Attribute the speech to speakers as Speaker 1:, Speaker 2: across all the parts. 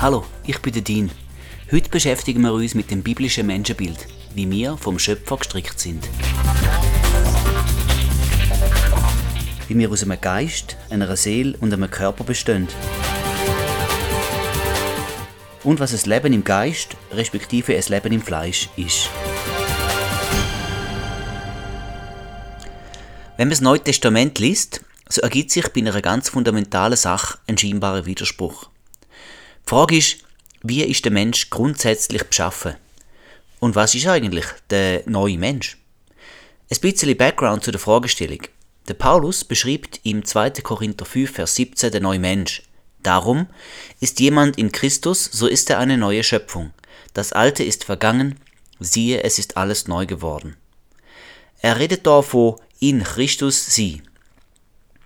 Speaker 1: Hallo, ich bin der Dean. Heute beschäftigen wir uns mit dem biblischen Menschenbild, wie wir vom Schöpfer gestrickt sind. Wie wir aus einem Geist, einer Seele und einem Körper bestehen. Und was das Leben im Geist, respektive das Leben im Fleisch ist. Wenn man das Neue Testament liest, so ergibt sich bei einer ganz fundamentalen Sache ein scheinbarer Widerspruch. Die Frage ist, wie ist der Mensch grundsätzlich beschaffen? Und was ist eigentlich der neue Mensch? Ein bisschen Background zu der Fragestellung. Der Paulus beschreibt im 2. Korinther 5, Vers 17 den neuen Mensch. Darum ist jemand in Christus, so ist er eine neue Schöpfung. Das Alte ist vergangen, siehe, es ist alles neu geworden. Er redet da von in Christus sie.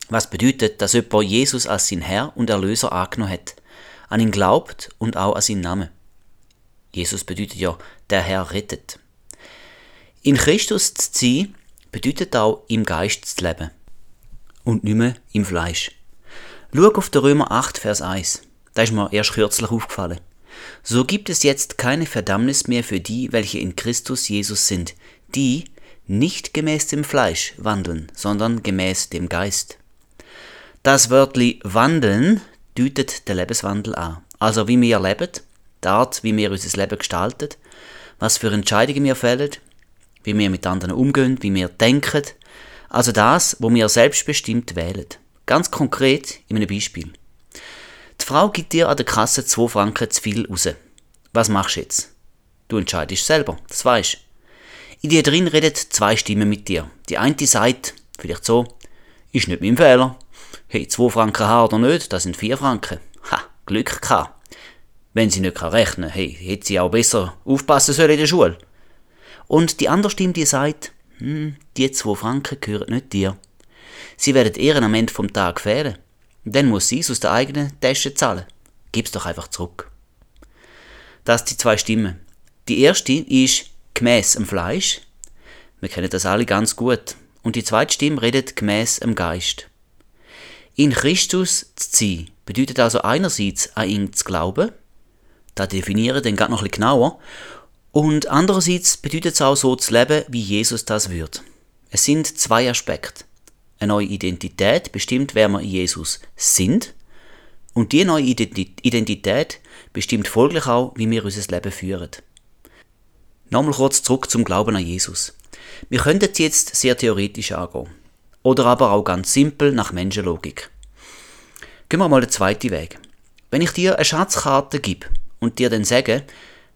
Speaker 1: Was bedeutet, dass jemand Jesus als sein Herr und Erlöser angenommen hat an ihn glaubt und auch an seinen Namen. Jesus bedeutet ja, der Herr rettet. In Christus zu sein bedeutet auch im Geist zu leben und nicht mehr im Fleisch. Schau auf den Römer 8, Vers 1. Da ist mir erst kürzlich aufgefallen. So gibt es jetzt keine Verdammnis mehr für die, welche in Christus Jesus sind, die nicht gemäß dem Fleisch wandeln, sondern gemäß dem Geist. Das Wörtli wandeln deutet den Lebenswandel an. Also wie wir leben, die Art, wie wir unser Leben gestalten, was für Entscheidungen wir fällen, wie wir mit anderen umgehen, wie wir denken. Also das, wo wir selbstbestimmt wählen. Ganz konkret in einem Beispiel. Die Frau gibt dir an der Kasse 2 Franken zu viel raus. Was machst du jetzt? Du entscheidest selber, das weißt. In dir drin redet zwei Stimmen mit dir. Die eine sagt, vielleicht so, ist nicht mein Fehler, Hey, 2 Franken haben oder nicht, das sind 4 Franken. Ha, Glück gehabt. Wenn sie nicht rechnen kann, hey, hätte sie auch besser aufpassen sollen in der Schule. Und die andere Stimme, die sagt, hm, die 2 Franken gehören nicht dir. Sie werden ihr am Ende vom Tag fehlen. Dann muss sie es aus der eigenen Tasche zahlen. Gib's doch einfach zurück. Das sind die zwei Stimmen. Die erste ist gemäß dem Fleisch. Wir kennen das alle ganz gut. Und die zweite Stimme redet gemäß dem Geist. In Christus zu sein bedeutet also einerseits an ihn zu glauben, da definieren dann gerade noch ein bisschen genauer, und andererseits bedeutet es auch so zu leben, wie Jesus das wird. Es sind zwei Aspekte. Eine neue Identität bestimmt, wer wir in Jesus sind, und die neue Identität bestimmt folglich auch, wie wir unser Leben führen. Nochmal kurz zurück zum Glauben an Jesus. Wir könnten es jetzt sehr theoretisch angehen. Oder aber auch ganz simpel nach Menschenlogik. Gehen wir mal den zweiten Weg. Wenn ich dir eine Schatzkarte gebe und dir dann sage,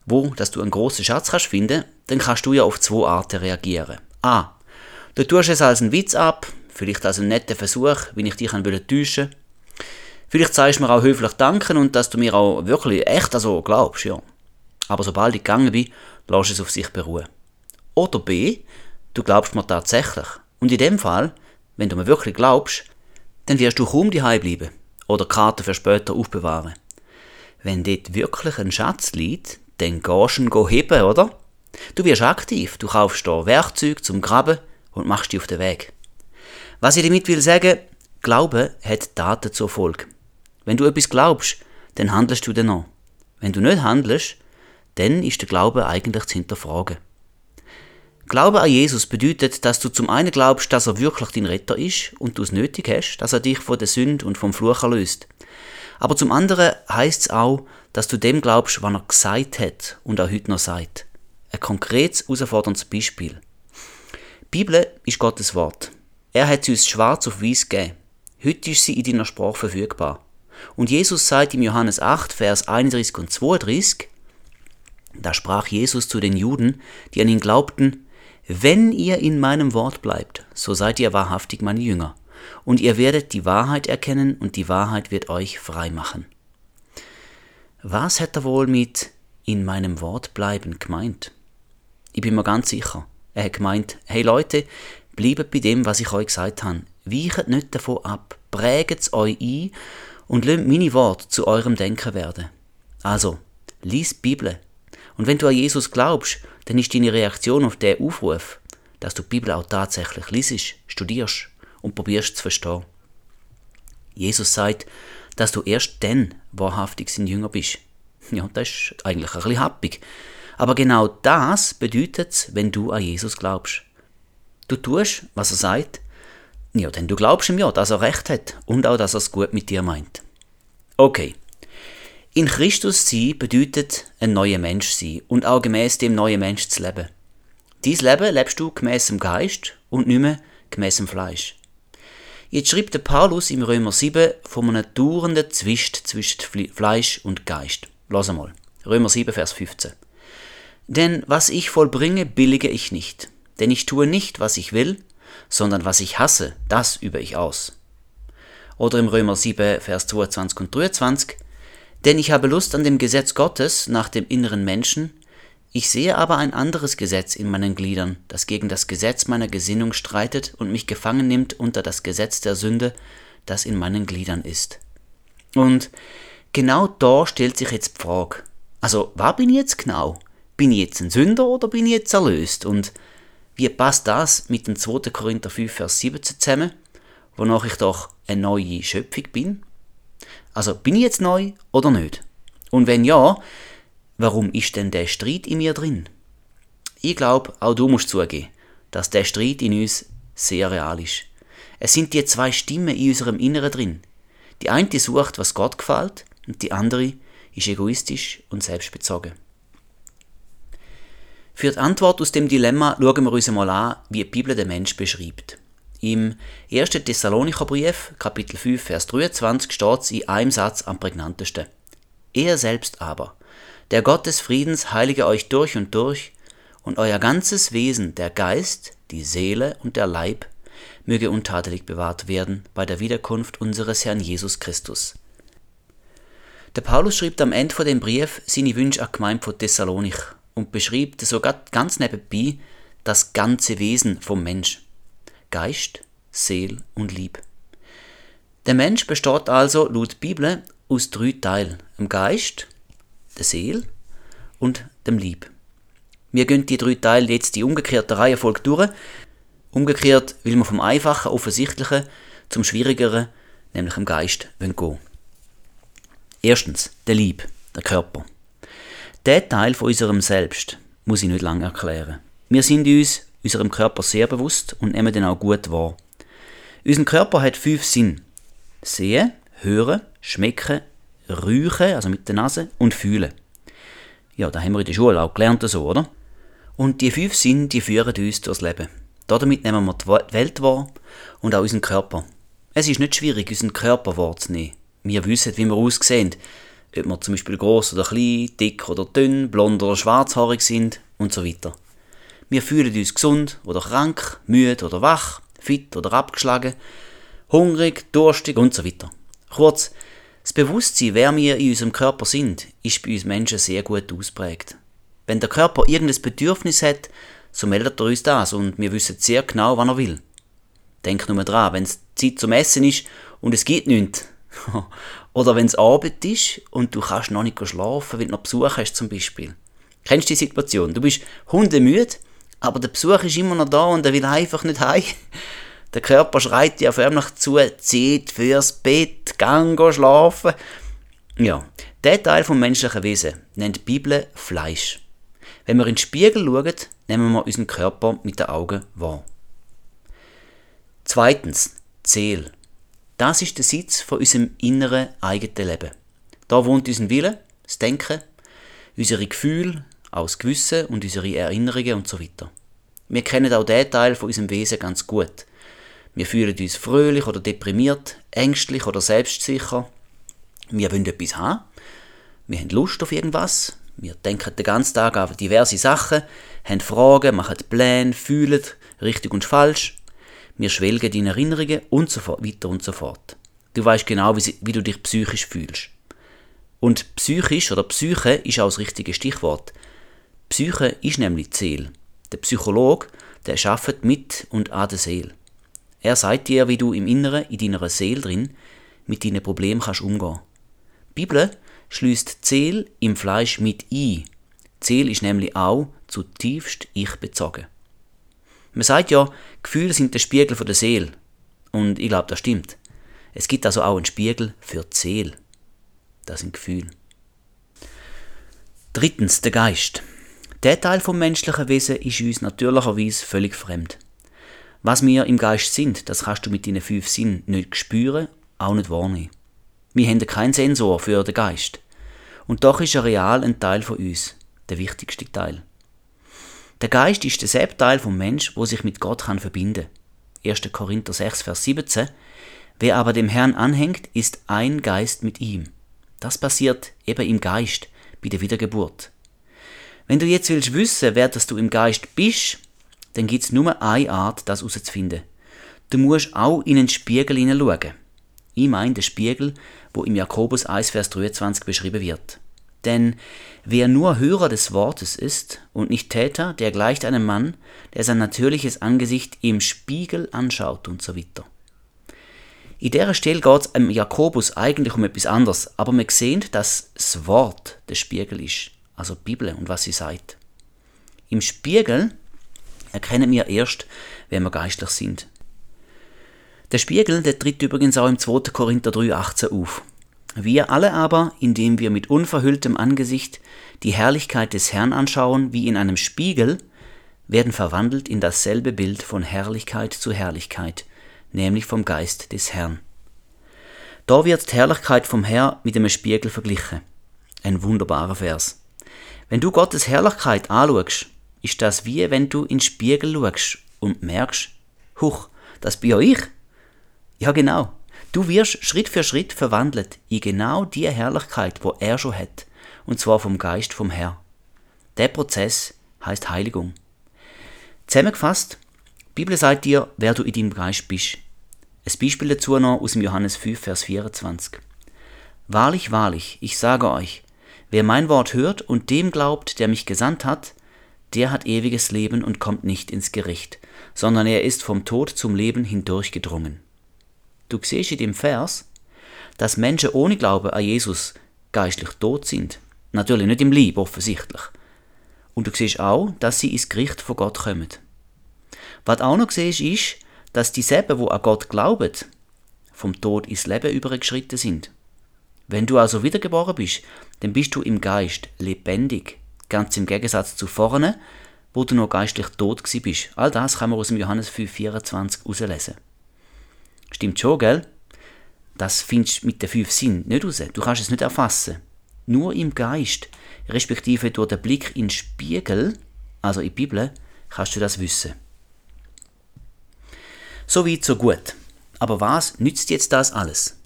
Speaker 1: wo dass du einen großen Schatz kannst finden, dann kannst du ja auf zwei Arten reagieren. A. Du tust es als einen Witz ab, vielleicht als einen netten Versuch, wie ich dich täuschen will. Vielleicht zeigst du mir auch höflich Danken und dass du mir auch wirklich echt also glaubst, ja. Aber sobald ich gegangen bin, lass es auf sich beruhen. Oder B. Du glaubst mir tatsächlich. Und in dem Fall wenn du mir wirklich glaubst, dann wirst du kaum daheim bleiben oder Karten für später aufbewahren. Wenn dort wirklich ein Schatz liegt, dann gehst du ihn heben, oder? Du wirst aktiv, du kaufst da Werkzeug zum Graben und machst dich auf den Weg. Was ich damit will sagen, Glaube hat Taten zur Folge. Wenn du etwas glaubst, dann handelst du danach. Wenn du nicht handelst, dann ist der Glaube eigentlich zu hinterfragen. Glaube an Jesus bedeutet, dass du zum einen glaubst, dass er wirklich dein Retter ist und du es nötig hast, dass er dich von der Sünde und vom Fluch erlöst. Aber zum anderen heißt es auch, dass du dem glaubst, was er gesagt hat und auch heute noch sagt. Ein konkretes, herausforderndes Beispiel. Die Bibel ist Gottes Wort. Er hat sie uns schwarz auf weiß gegeben. Heute ist sie in deiner Sprache verfügbar. Und Jesus sagt im Johannes 8, Vers 31 und 32, da sprach Jesus zu den Juden, die an ihn glaubten, wenn ihr in meinem Wort bleibt, so seid ihr wahrhaftig meine Jünger, und ihr werdet die Wahrheit erkennen, und die Wahrheit wird euch frei machen. Was hat er wohl mit in meinem Wort bleiben gemeint? Ich bin mir ganz sicher. Er hat gemeint, hey Leute, bleibt bei dem, was ich euch gesagt habe. Weichet nicht davon ab, präget es euch ein und lasst meine Worte zu eurem Denken werden. Also, lies die Bibel. Und wenn du an Jesus glaubst, dann ist deine Reaktion auf diesen Aufruf, dass du die Bibel auch tatsächlich liest, studierst und probierst zu verstehen. Jesus sagt, dass du erst dann wahrhaftig sein Jünger bist. Ja, das ist eigentlich ein bisschen happig. Aber genau das bedeutet es, wenn du an Jesus glaubst. Du tust, was er sagt, ja, denn du glaubst ihm ja, dass er recht hat und auch, dass er es gut mit dir meint. Okay. In Christus sein bedeutet ein neuer Mensch sein und auch gemäß dem neuen Mensch zu leben. Dies Leben lebst du gemäß dem Geist und nicht mehr gemäß dem Fleisch. Jetzt schreibt der Paulus im Römer 7 von einem dauernden Zwist zwischen Fleisch und Geist. Lass mal. Römer 7, Vers 15. Denn was ich vollbringe, billige ich nicht. Denn ich tue nicht, was ich will, sondern was ich hasse, das übe ich aus. Oder im Römer 7, Vers 22 und 23. Denn ich habe Lust an dem Gesetz Gottes nach dem inneren Menschen, ich sehe aber ein anderes Gesetz in meinen Gliedern, das gegen das Gesetz meiner Gesinnung streitet und mich gefangen nimmt unter das Gesetz der Sünde, das in meinen Gliedern ist. Und genau da stellt sich jetzt die Frage, also was bin ich jetzt genau? Bin ich jetzt ein Sünder oder bin ich jetzt erlöst? Und wie passt das mit dem 2. Korinther 5, Vers 17 zusammen, wonach ich doch eine neue Schöpfung bin? Also bin ich jetzt neu oder nicht? Und wenn ja, Warum ist denn der Streit in mir drin? Ich glaube, auch du musst zugeben, dass der Streit in uns sehr real ist. Es sind die zwei Stimmen in unserem Inneren drin. Die eine sucht, was Gott gefällt, und die andere ist egoistisch und selbstbezogen. Für die Antwort aus dem Dilemma schauen wir uns einmal an, wie die Bibel den Mensch beschreibt. Im 1. Thessalonicher Brief, Kapitel 5, Vers 23, steht es in einem Satz am prägnantesten. Er selbst aber, der Gott des Friedens heilige euch durch und durch, und euer ganzes Wesen, der Geist, die Seele und der Leib, möge untadelig bewahrt werden bei der Wiederkunft unseres Herrn Jesus Christus. Der Paulus schrieb am Ende von dem Brief seine Wünsche an Gemeinde von Thessalonich und beschrieb sogar ganz nebenbei das ganze Wesen vom Mensch. Geist, Seel und Lieb. Der Mensch besteht also laut Bibel aus drei Teilen: dem Geist, der Seele und dem Lieb. Wir gehen die drei Teile jetzt die umgekehrte Reihenfolge durch. Umgekehrt will man vom Einfachen, Offensichtlichen zum Schwierigeren, nämlich dem Geist, gehen. Erstens, der Lieb, der Körper. Der Teil von unserem Selbst muss ich nicht lange erklären. Wir sind uns unserem Körper sehr bewusst und nehmen den auch gut wahr. Unser Körper hat fünf Sinn. Sehen, hören, schmecken, riechen, also mit der Nase, und fühlen. Ja, da haben wir in der Schule auch gelernt so, oder? Und die fünf Sinne, die führen uns durchs Leben. Damit nehmen wir die Welt wahr und auch unseren Körper. Es ist nicht schwierig, unseren Körper wahrzunehmen. Wir wissen, wie wir aussehen. Ob wir zum Beispiel groß oder klein, dick oder dünn, blond oder schwarzhaarig sind und so weiter. Wir fühlen uns gesund oder krank, müde oder wach, fit oder abgeschlagen, hungrig, durstig und so weiter. Kurz, das Bewusstsein, wer wir in unserem Körper sind, ist bei uns Menschen sehr gut ausprägt. Wenn der Körper irgendein Bedürfnis hat, so meldet er uns das und wir wissen sehr genau, wann er will. Denk nur dran, wenn es Zeit zum Essen ist und es geht nichts. Oder wenn es Abend ist und du kannst noch nicht schlafen, weil du noch Besuch hast zum Beispiel. Kennst du die Situation? Du bist hundemüde, aber der Besuch ist immer noch da und er will einfach nicht heim. Der Körper schreit dir förmlich zu, zieht fürs Bett, gang schlafen. Ja, der Teil vom menschlichen Wesen nennt die Bibel Fleisch. Wenn wir in den Spiegel schauen, nehmen wir unseren Körper mit den Augen wahr. Zweitens, Zeel. Das ist der Sitz von unserem inneren eigenen Leben. Da wohnt unser Wille, das Denken, unsere Gefühle, auch das Gewissen und unsere Erinnerungen und so weiter. Wir kennen auch diesen Teil von unserem Wesen ganz gut. Wir fühlen uns fröhlich oder deprimiert, ängstlich oder selbstsicher. Wir wollen etwas haben. Wir haben Lust auf irgendwas. Wir denken den ganzen Tag an diverse Sachen, haben Fragen, machen Pläne, fühlen richtig und falsch. Wir schwelgen in Erinnerungen und so weiter und so fort. Du weißt genau, wie, wie du dich psychisch fühlst. Und psychisch oder Psyche ist auch das richtige Stichwort. Psyche ist nämlich die Seele. Der Psychologe, der arbeitet mit und an der Seele. Er sagt dir, wie du im Inneren, in deiner Seele drin, mit deinen Problemen kannst umgehen. Die Bibel schließt Zeel im Fleisch mit ein. Zeel ist nämlich auch zutiefst ich bezogen. Man sagt ja, Gefühle sind der Spiegel der Seele. Und ich glaube, das stimmt. Es gibt also auch einen Spiegel für die Seele. Das sind Gefühle. Drittens, der Geist. Der Teil vom menschlichen Wesen ist uns natürlicherweise völlig fremd. Was wir im Geist sind, das kannst du mit deinen fünf Sinnen nicht spüren, auch nicht wahrnehmen. Wir haben keinen Sensor für den Geist. Und doch ist er real ein Teil von uns, der wichtigste Teil. Der Geist ist der Teil vom Mensch, wo sich mit Gott kann verbinden. 1. Korinther 6, Vers 17. Wer aber dem Herrn anhängt, ist ein Geist mit ihm. Das passiert eben im Geist, bei der Wiedergeburt. Wenn du jetzt willst wissen, wer das du im Geist bist, dann gibt's nur eine Art, das herauszufinden. Du musst auch in einen Spiegel hineinschauen. Ich meine den Spiegel, wo im Jakobus 1, Vers 23 beschrieben wird. Denn wer nur Hörer des Wortes ist und nicht Täter, der gleicht einem Mann, der sein natürliches Angesicht im Spiegel anschaut und so weiter. In dieser Stelle geht es im Jakobus eigentlich um etwas anderes, aber wir sehen, dass das Wort der Spiegel ist, also Bibel und was sie sagt. Im Spiegel erkennen wir erst, wenn wir geistlich sind. Der Spiegel, der tritt übrigens auch im 2. Korinther 3,18 auf. Wir alle aber, indem wir mit unverhülltem Angesicht die Herrlichkeit des Herrn anschauen, wie in einem Spiegel, werden verwandelt in dasselbe Bild von Herrlichkeit zu Herrlichkeit, nämlich vom Geist des Herrn. Da wird die Herrlichkeit vom Herr mit einem Spiegel verglichen. Ein wunderbarer Vers. Wenn du Gottes Herrlichkeit anschaust, ist das wie wenn du in den Spiegel schaust und merkst, huch, das bin ja ich. Ja genau, Du wirst Schritt für Schritt verwandelt in genau die Herrlichkeit, wo er schon hat, und zwar vom Geist vom Herr. Der Prozess heißt Heiligung. Zusammengefasst, die Bibel sagt dir, wer du in deinem Geist bist. Ein Beispiel dazu noch aus dem Johannes 5, Vers 24. Wahrlich, wahrlich, ich sage euch, wer mein Wort hört und dem glaubt, der mich gesandt hat, der hat ewiges Leben und kommt nicht ins Gericht, sondern er ist vom Tod zum Leben hindurchgedrungen. Du siehst in dem Vers, dass Menschen ohne Glauben an Jesus geistlich tot sind. Natürlich nicht im Lieb, offensichtlich. Und du siehst auch, dass sie ins Gericht von Gott kommen. Was auch noch siehst, ist, dass die Seben, die an Gott glauben, vom Tod ins Leben übergeschritten sind. Wenn du also wiedergeboren bist, dann bist du im Geist lebendig, ganz im Gegensatz zu vorne, wo du noch geistlich tot bist. All das kann man aus dem Johannes 5,24 herauslesen. Stimmt schon, gell? Das findest du mit den fünf Sinnen nicht raus. Du kannst es nicht erfassen. Nur im Geist, respektive durch den Blick in den Spiegel, also in die Bibel, kannst du das wissen. So weit, so gut. Aber was nützt jetzt das alles?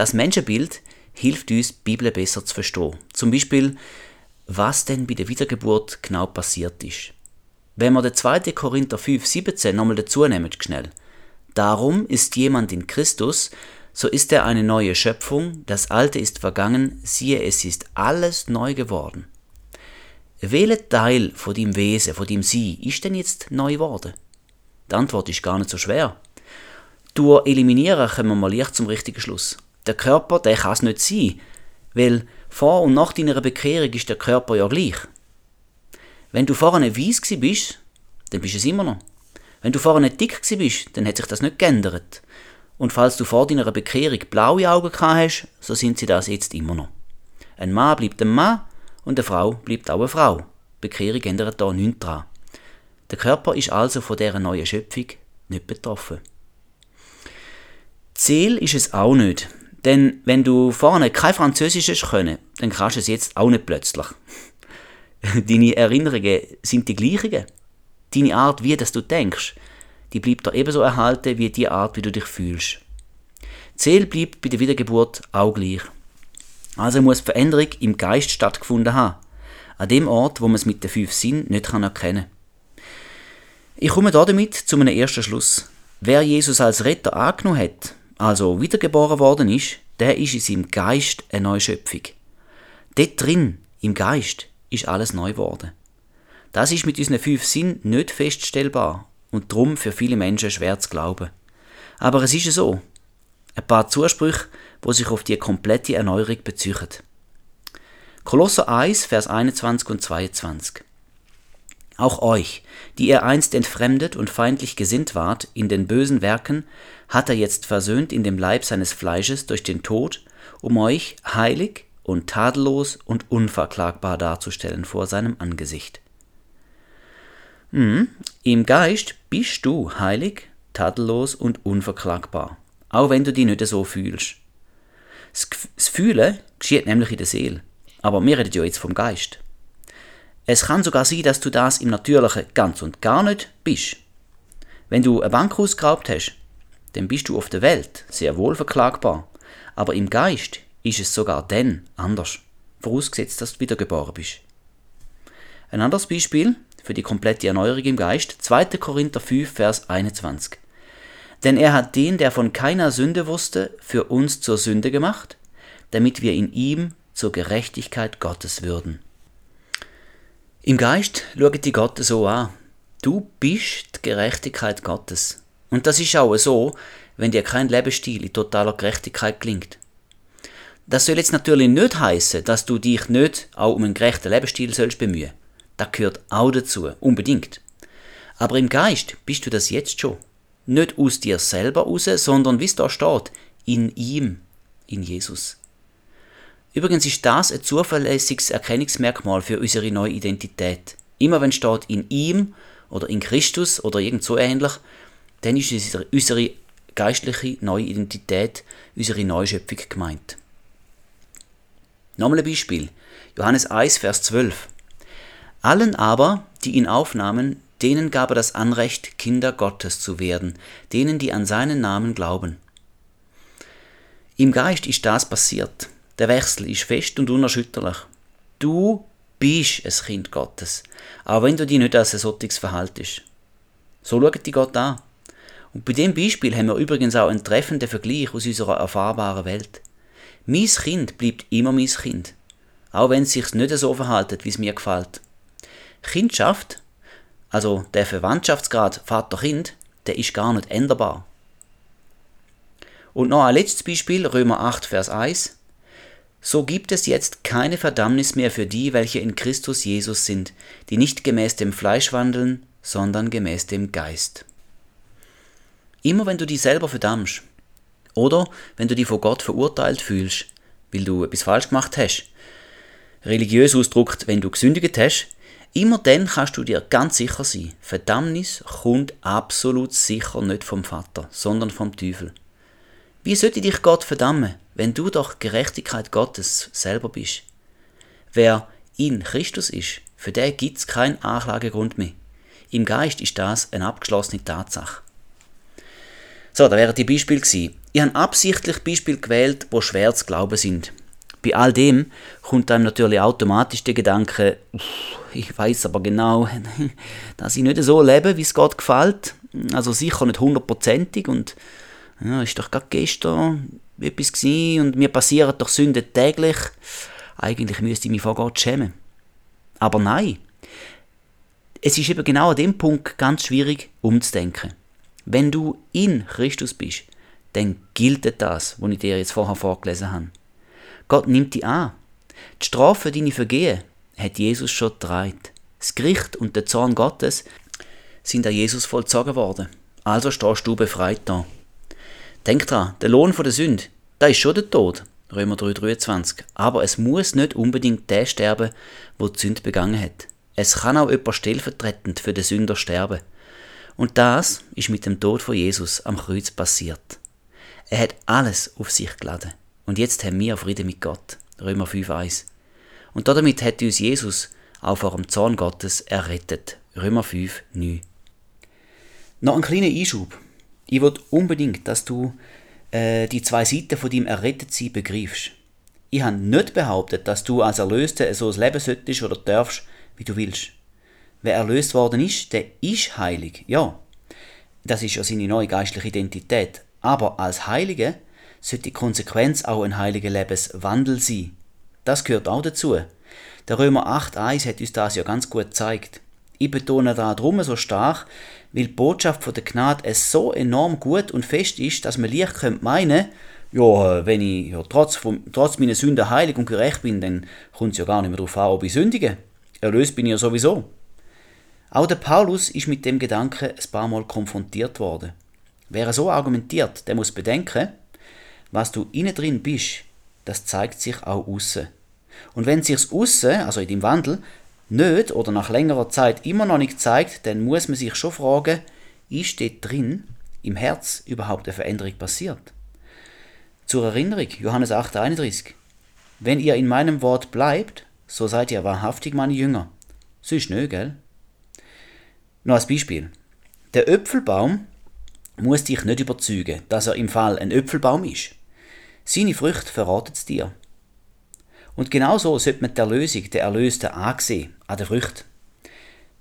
Speaker 1: Das Menschenbild hilft uns, die Bibel besser zu verstehen. Zum Beispiel, was denn bei der Wiedergeburt genau passiert ist. Wenn wir den 2. Korinther 5, 17 nochmal dazu nehmen, schnell, Darum ist jemand in Christus, so ist er eine neue Schöpfung, das Alte ist vergangen, siehe, es ist alles neu geworden. Welcher Teil von dem Wesen, von dem Sie, ist denn jetzt neu geworden? Die Antwort ist gar nicht so schwer. Durch Eliminieren kommen wir mal leicht zum richtigen Schluss. Der Körper, der kann es nicht sein, weil vor und nach deiner Bekehrung ist der Körper ja gleich. Wenn du vorher weiss bist, dann bist du es immer noch. Wenn du nicht dick bist, dann hat sich das nicht geändert. Und falls du vor deiner Bekehrung blaue Augen gehabt hast, so sind sie das jetzt immer noch. Ein Mann bleibt ein Mann und eine Frau bleibt auch eine Frau. Bekehrung ändert da nichts dran. Der Körper ist also von dieser neuen Schöpfung nicht betroffen. Ziel ist es auch nicht. Denn wenn du vorne kein Französisch hast können, dann kannst du es jetzt auch nicht plötzlich. Deine Erinnerungen sind die gleichen deine Art, wie das du denkst, die bleibt da ebenso erhalten wie die Art, wie du dich fühlst. Ziel bleibt bei der Wiedergeburt auch gleich. Also muss Veränderung im Geist stattgefunden haben. An dem Ort, wo man es mit den fünf Sinnen nicht erkennen kann. Ich komme damit zu meinem ersten Schluss. Wer Jesus als Retter angenommen hat, also wiedergeboren worden ist, der ist in seinem Geist eine Neuschöpfung. Dort drin, im Geist, ist alles neu geworden. Das ist mit unseren fünf Sinnen nicht feststellbar und darum für viele Menschen schwer zu glauben. Aber es ist so. Ein paar Zusprüche, wo sich auf die komplette Erneuerung beziehen. Kolosser 1, Vers 21 und 22. Auch euch, die ihr einst entfremdet und feindlich gesinnt wart in den bösen Werken, hat er jetzt versöhnt in dem Leib seines Fleisches durch den Tod, um euch heilig und tadellos und unverklagbar darzustellen vor seinem Angesicht. Hm, Im Geist bist du heilig, tadellos und unverklagbar, auch wenn du dich nicht so fühlst. Das Fühlen geschieht nämlich in der Seele, aber wir reden ja jetzt vom Geist. Es kann sogar sein, dass du das im Natürlichen ganz und gar nicht bist. Wenn du eine Bank ausgeraubt hast, dann bist du auf der Welt sehr wohl verklagbar, aber im Geist ist es sogar dann anders, vorausgesetzt, dass du wiedergeboren bist. Ein anderes Beispiel für die komplette Erneuerung im Geist, 2. Korinther 5, Vers 21. Denn er hat den, der von keiner Sünde wusste, für uns zur Sünde gemacht, damit wir in ihm zur Gerechtigkeit Gottes würden. Im Geist schaut die Gott so an. Du bist die Gerechtigkeit Gottes. Und das ist auch so, wenn dir kein Lebensstil in totaler Gerechtigkeit klingt. Das soll jetzt natürlich nicht heißen, dass du dich nicht auch um einen gerechten Lebensstil sollst bemühen. Das gehört auch dazu, unbedingt. Aber im Geist bist du das jetzt schon. Nicht aus dir selber raus, sondern wie es da steht, in ihm, in Jesus. Übrigens ist das ein zuverlässiges Erkennungsmerkmal für unsere neue Identität. Immer wenn steht in ihm oder in Christus oder irgend so ähnlich, dann ist unsere geistliche neue Identität, unsere Neuschöpfung gemeint. Nochmal ein Beispiel. Johannes 1, Vers 12. Allen aber, die ihn aufnahmen, denen gab er das Anrecht, Kinder Gottes zu werden, denen, die an seinen Namen glauben. Im Geist ist das passiert. Der Wechsel ist fest und unerschütterlich. Du bist ein Kind Gottes, auch wenn du dich nicht als ein solches verhaltest. So schaut die Gott an. Und bei dem Beispiel haben wir übrigens auch einen treffenden Vergleich aus unserer erfahrbaren Welt. Mein Kind bleibt immer mein Kind, auch wenn es sich nicht so verhaltet, wie es mir gefällt. Kindschaft, also der Verwandtschaftsgrad Vater-Kind, der ist gar nicht änderbar. Und noch ein letztes Beispiel, Römer 8, Vers 1. So gibt es jetzt keine Verdammnis mehr für die, welche in Christus Jesus sind, die nicht gemäß dem Fleisch wandeln, sondern gemäß dem Geist. Immer wenn du dich selber verdammst, oder wenn du dich vor Gott verurteilt fühlst, weil du etwas falsch gemacht hast, religiös ausdruckt, wenn du gesündigt hast, immer dann kannst du dir ganz sicher sein, Verdammnis kommt absolut sicher nicht vom Vater, sondern vom Teufel. Wie sollte dich Gott verdammen, wenn du doch Gerechtigkeit Gottes selber bist? Wer in Christus ist, für den gibt es keinen Anklagegrund mehr. Im Geist ist das eine abgeschlossene Tatsache. So, da wären die Beispiele gewesen. Ich habe absichtlich Beispiele gewählt, wo schwer zu glauben sind. Bei all dem kommt einem natürlich automatisch der Gedanke, ich weiß aber genau, dass ich nicht so lebe, wie es Gott gefällt. Also sicher nicht hundertprozentig und ja, ist doch gerade gestern etwas gewesen und mir passieren doch Sünden täglich. Eigentlich müsste ich mich vor Gott schämen. Aber nein. Es ist eben genau an dem Punkt ganz schwierig umzudenken. Wenn du in Christus bist, dann gilt das, was ich dir jetzt vorher vorgelesen habe. Gott nimmt dich an. Die Strafe für deine Vergehen hat Jesus schon getragen. Das Gericht und der Zorn Gottes sind an Jesus vollzogen worden. Also stehst du befreit da. Denk dran, der Lohn der Sünde, da ist schon der Tod. Römer 3,23. Aber es muss nicht unbedingt der sterben, wo die Sünde begangen hat. Es kann auch jemand stellvertretend für den Sünder sterben. Und das ist mit dem Tod von Jesus am Kreuz passiert. Er hat alles auf sich geladen. Und jetzt haben wir Frieden mit Gott. Römer 5,1. Und damit hat uns Jesus auch vor dem Zorn Gottes errettet. Römer 5,9. Noch ein kleiner Einschub. Ich will unbedingt, dass du äh, die zwei Seiten von deinem Errettetsein begreifst. Ich habe nicht behauptet, dass du als Erlöster so ein Leben solltest oder darfst, wie du willst. Wer erlöst worden ist, der ist heilig, ja. Das ist ja seine neue geistliche Identität. Aber als Heilige sollte die Konsequenz auch ein heiliger Lebenswandel sein. Das gehört auch dazu. Der Römer 8,1 hat uns das ja ganz gut gezeigt. Ich betone da drum so stark, weil die Botschaft von der Gnade es so enorm gut und fest ist, dass man leicht könnte meinen, ja, wenn ich ja, trotz, vom, trotz meiner Sünden heilig und gerecht bin, dann kommt es ja gar nicht mehr darauf an, ob ich sündige. Erlöst bin ich ja sowieso. Auch der Paulus ist mit dem Gedanken ein paar Mal konfrontiert worden. Wer so argumentiert, der muss bedenken, was du innen drin bist, das zeigt sich auch außen. Und wenn sich's außen, also in dem Wandel, nicht oder nach längerer Zeit immer noch nicht zeigt, dann muss man sich schon fragen, ist dort drin im Herz überhaupt eine Veränderung passiert? Zur Erinnerung, Johannes 8, 31. Wenn ihr in meinem Wort bleibt, so seid ihr wahrhaftig meine Jünger. So ist nicht, gell? Noch als Beispiel. Der Äpfelbaum muss dich nicht überzeugen, dass er im Fall ein Äpfelbaum ist. Seine Früchte verraten es dir. Und genauso sollte man die Erlösung der Erlösten ansehen, an der Früchte.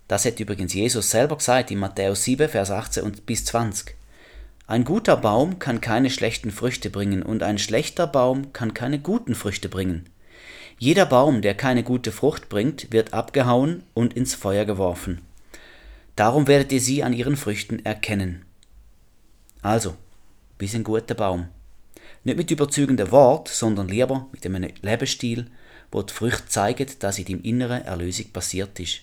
Speaker 1: Das hat übrigens Jesus selber gesagt in Matthäus 7, Vers 18 und bis 20. Ein guter Baum kann keine schlechten Früchte bringen und ein schlechter Baum kann keine guten Früchte bringen. Jeder Baum, der keine gute Frucht bringt, wird abgehauen und ins Feuer geworfen. Darum werdet ihr sie an ihren Früchten erkennen. Also, bis ein guter Baum. Nicht mit überzeugenden Wort, sondern lieber mit einem Lebensstil, wo die Früchte zeigen, dass in deinem Inneren Erlösung passiert ist.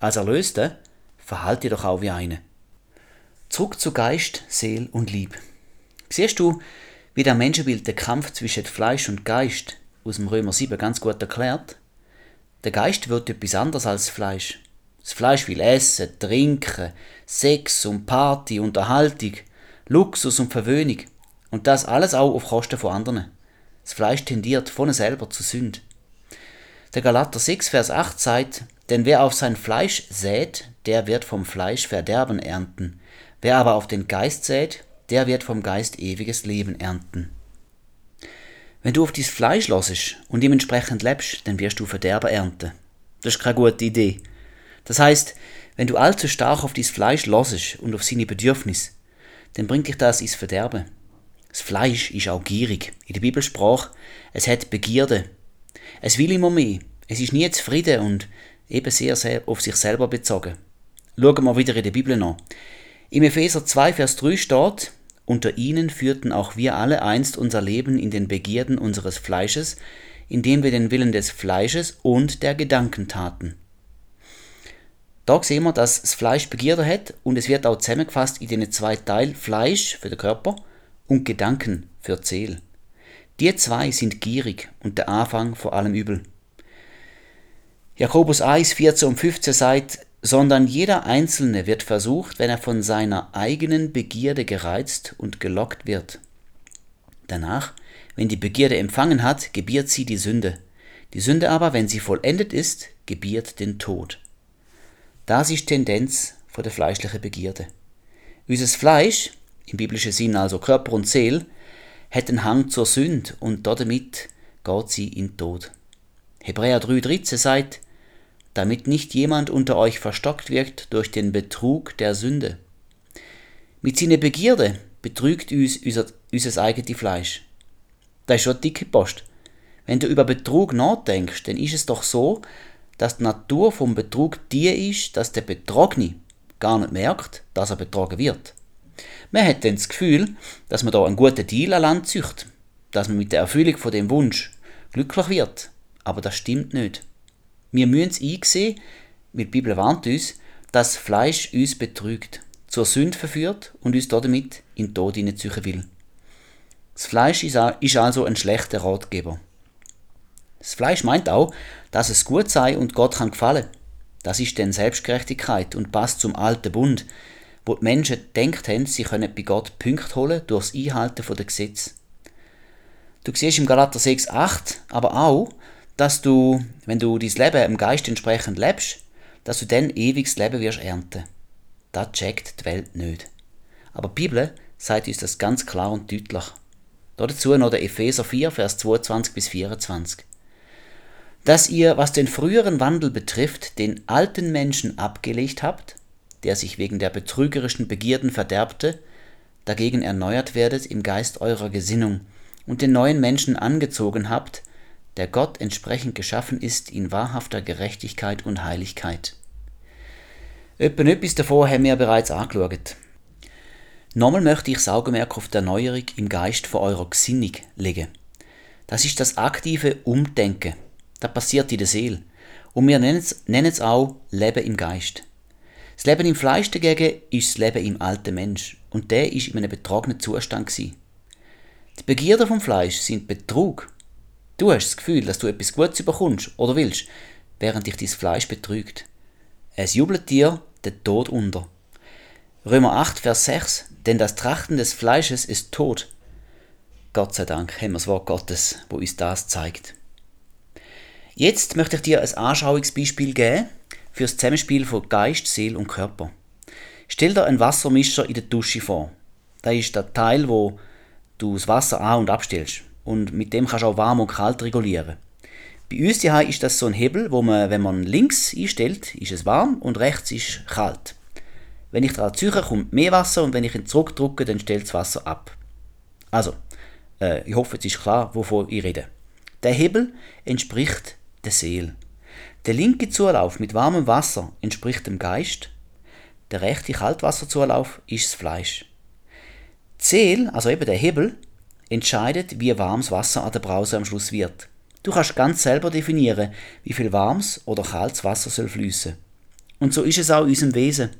Speaker 1: Als Erlöste verhalte dich doch auch wie eine. Zurück zu Geist, Seel und Lieb. Siehst du, wie der Menschenbild den Kampf zwischen Fleisch und Geist aus dem Römer 7 ganz gut erklärt? Der Geist wird etwas anderes als Fleisch. Das Fleisch will essen, trinken, Sex und Party, Unterhaltung, Luxus und Verwöhnung. Und das alles auch auf Kosten von anderen. Das Fleisch tendiert von selber zu Sünd. Der Galater 6, Vers 8 sagt, denn wer auf sein Fleisch sät, der wird vom Fleisch Verderben ernten. Wer aber auf den Geist sät, der wird vom Geist ewiges Leben ernten. Wenn du auf dein Fleisch losest und dementsprechend lebst, dann wirst du Verderben ernten. Das ist keine gute Idee. Das heißt, wenn du allzu stark auf dein Fleisch losest und auf seine Bedürfnisse, dann bringt dich das ins Verderben. Das Fleisch ist auch gierig. In der Bibelsprache, es hat Begierde. Es will immer mehr. Es ist nie zufrieden und eben sehr, auf sich selber bezogen. Schauen wir wieder in der Bibel nach. Im Epheser 2, Vers 3 steht, unter ihnen führten auch wir alle einst unser Leben in den Begierden unseres Fleisches, indem wir den Willen des Fleisches und der Gedanken taten. Da sehen wir, dass das Fleisch Begierde hat und es wird auch zusammengefasst in den zwei Teilen Fleisch für den Körper und Gedanken für Seele. Die zwei sind gierig und der Anfang vor allem Übel. Jakobus 1, 14 und 15 sagt, sondern jeder Einzelne wird versucht, wenn er von seiner eigenen Begierde gereizt und gelockt wird. Danach, wenn die Begierde empfangen hat, gebiert sie die Sünde. Die Sünde aber, wenn sie vollendet ist, gebiert den Tod. Das ist Tendenz von der fleischlichen Begierde. Unser Fleisch, im biblischen Sinn also Körper und Seele, hat einen Hang zur Sünde und damit geht sie in den Tod. Hebräer 3,13 sagt, damit nicht jemand unter euch verstockt wirkt durch den Betrug der Sünde. Mit seiner Begierde betrügt uns unser, eigenes Fleisch. Das ist schon dicke Post. Wenn du über Betrug nachdenkst, dann ist es doch so, dass die Natur vom Betrug die ist, dass der Betrogene gar nicht merkt, dass er betrogen wird. Man hat dann das Gefühl, dass man da einen guten Deal an Land zücht, dass man mit der Erfüllung von dem Wunsch glücklich wird. Aber das stimmt nicht. Wir müssen es einsehen, weil die Bibel warnt uns, dass Fleisch uns betrügt, zur Sünde verführt und uns damit in den Tod hineinziehen will. Das Fleisch ist also ein schlechter Ratgeber. Das Fleisch meint auch, dass es gut sei und Gott kann gefallen. Das ist dann Selbstgerechtigkeit und passt zum alten Bund, wo die Menschen gedacht haben, sie können bei Gott Punkte holen durchs Einhalten der Gesetze. Du siehst im Galater 6, 8 aber auch, dass du, wenn du dein Leben im Geist entsprechend lebst, dass du dann ewiges Leben wirst ernten. Das checkt die Welt nicht. Aber die Bibel sagt uns das ganz klar und deutlich. Dazu noch der Epheser 4, Vers 22 bis 24. Dass ihr, was den früheren Wandel betrifft, den alten Menschen abgelegt habt, der sich wegen der betrügerischen Begierden verderbte, dagegen erneuert werdet im Geist eurer Gesinnung und den neuen Menschen angezogen habt, der Gott entsprechend geschaffen ist in wahrhafter Gerechtigkeit und Heiligkeit. Etwa etwas davor haben wir bereits angeschaut. Nochmal möchte ich das Augenmerk auf die Erneuerung im Geist von eurer Gesinnung legen. Das ist das aktive Umdenken. Das passiert in der Seele. Und wir nennen nennen es auch Leben im Geist. Das Leben im Fleisch dagegen ist das Leben im alten Mensch und der ist in einem betrogenen Zustand gewesen. Die Begierden vom Fleisch sind Betrug. Du hast das Gefühl, dass du etwas Gutes bekommst oder willst, während dich dein Fleisch betrügt. Es jubelt dir der Tod unter. Römer 8, Vers 6. Denn das Trachten des Fleisches ist Tod. Gott sei Dank haben wir das Wort Gottes, wo uns das zeigt. Jetzt möchte ich dir ein Anschauungsbeispiel geben für das Zusammenspiel von Geist, Seele und Körper. Stell dir einen Wassermischer in der Dusche vor. Das ist der Teil, wo du das Wasser an- und abstellst. Und mit dem kannst du auch warm und kalt regulieren. Bei uns hier ist das so ein Hebel, wo man, wenn man links einstellt, ist es warm und rechts ist kalt. Wenn ich daran ziehe, kommt mehr Wasser und wenn ich ihn zurückdrücke, dann stellt das Wasser ab. Also, äh, ich hoffe, es ist klar, wovon ich rede. Der Hebel entspricht der Seele. Der linke Zulauf mit warmem Wasser entspricht dem Geist. Der rechte Kaltwasserzulauf ist das Fleisch. Seele, also eben der Hebel, entscheidet, wie warmes Wasser an der Brause am Schluss wird. Du kannst ganz selber definieren, wie viel warmes oder kaltes Wasser soll fließen. Und so ist es auch in unserem Wesen.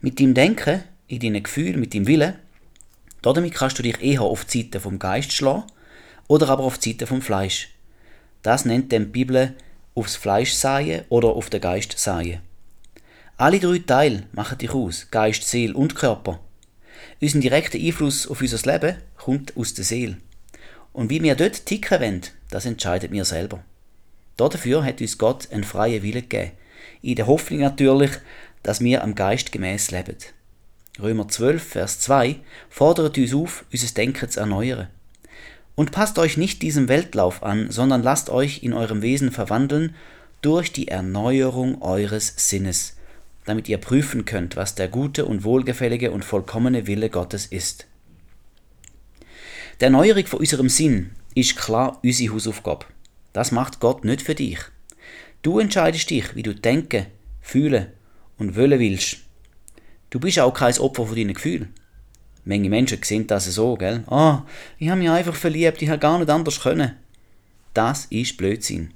Speaker 1: Mit deinem Denken, in deinen Gefühlen, mit deinem Willen, damit kannst du dich eher auf die Seite vom Geist schlagen oder aber auf die Seite vom Fleisch. Das nennt die Bibel aufs Fleisch säen oder auf den Geist säen. Alle drei Teile machen dich aus, Geist, Seele und Körper. Unser direkter Einfluss auf unser Leben kommt aus der Seele. Und wie wir dort ticken wollen, das entscheidet mir selber. Dafür hat uns Gott einen freien Willen gegeben. In der Hoffnung natürlich, dass wir am Geist gemäß leben. Römer 12, Vers 2 fordert uns auf, unser Denken zu erneuern. Und passt euch nicht diesem Weltlauf an, sondern lasst euch in eurem Wesen verwandeln durch die Erneuerung eures Sinnes, damit ihr prüfen könnt, was der gute und wohlgefällige und vollkommene Wille Gottes ist. Die Erneuerung von unserem Sinn ist klar unsere Hausaufgabe. Das macht Gott nicht für dich. Du entscheidest dich, wie du denken, fühlen und wollen willst. Du bist auch kein Opfer von deinen Gefühlen. Manche Menschen sehen das so, gell? Ah, oh, ich habe mich einfach verliebt, ich habe gar nicht anders können. Das ist Blödsinn.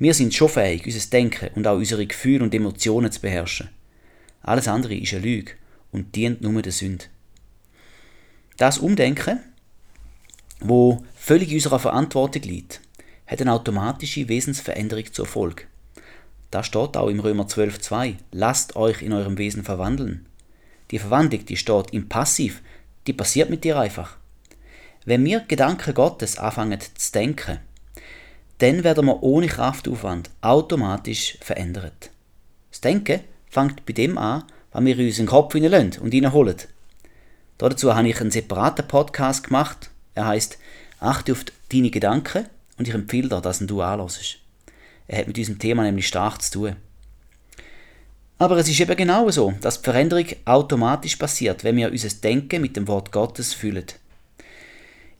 Speaker 1: Wir sind schon fähig, unser Denken und auch unsere Gefühle und Emotionen zu beherrschen. Alles andere ist eine Lüge und dient nur der Sünde. Das Umdenken, wo völlig unserer Verantwortung liegt, hat eine automatische Wesensveränderung zur Folge. Das steht auch im Römer 12,2. Lasst euch in eurem Wesen verwandeln. Die Verwandlung, die steht im Passiv, die passiert mit dir einfach. Wenn wir Gedanken Gottes anfangen zu denken, dann werden wir ohne Kraftaufwand automatisch verändert. Das Denken fängt bei dem an, was wir in unseren Kopf hineinlassen und hineinholen. Dazu habe ich einen separaten Podcast gemacht. Er heißt Achte auf deine Gedanken und ich empfehle dir, dass du anhörst. Er hat mit diesem Thema nämlich stark zu tun. Aber es ist eben genau so, dass die Veränderung automatisch passiert, wenn wir unser Denken mit dem Wort Gottes füllen.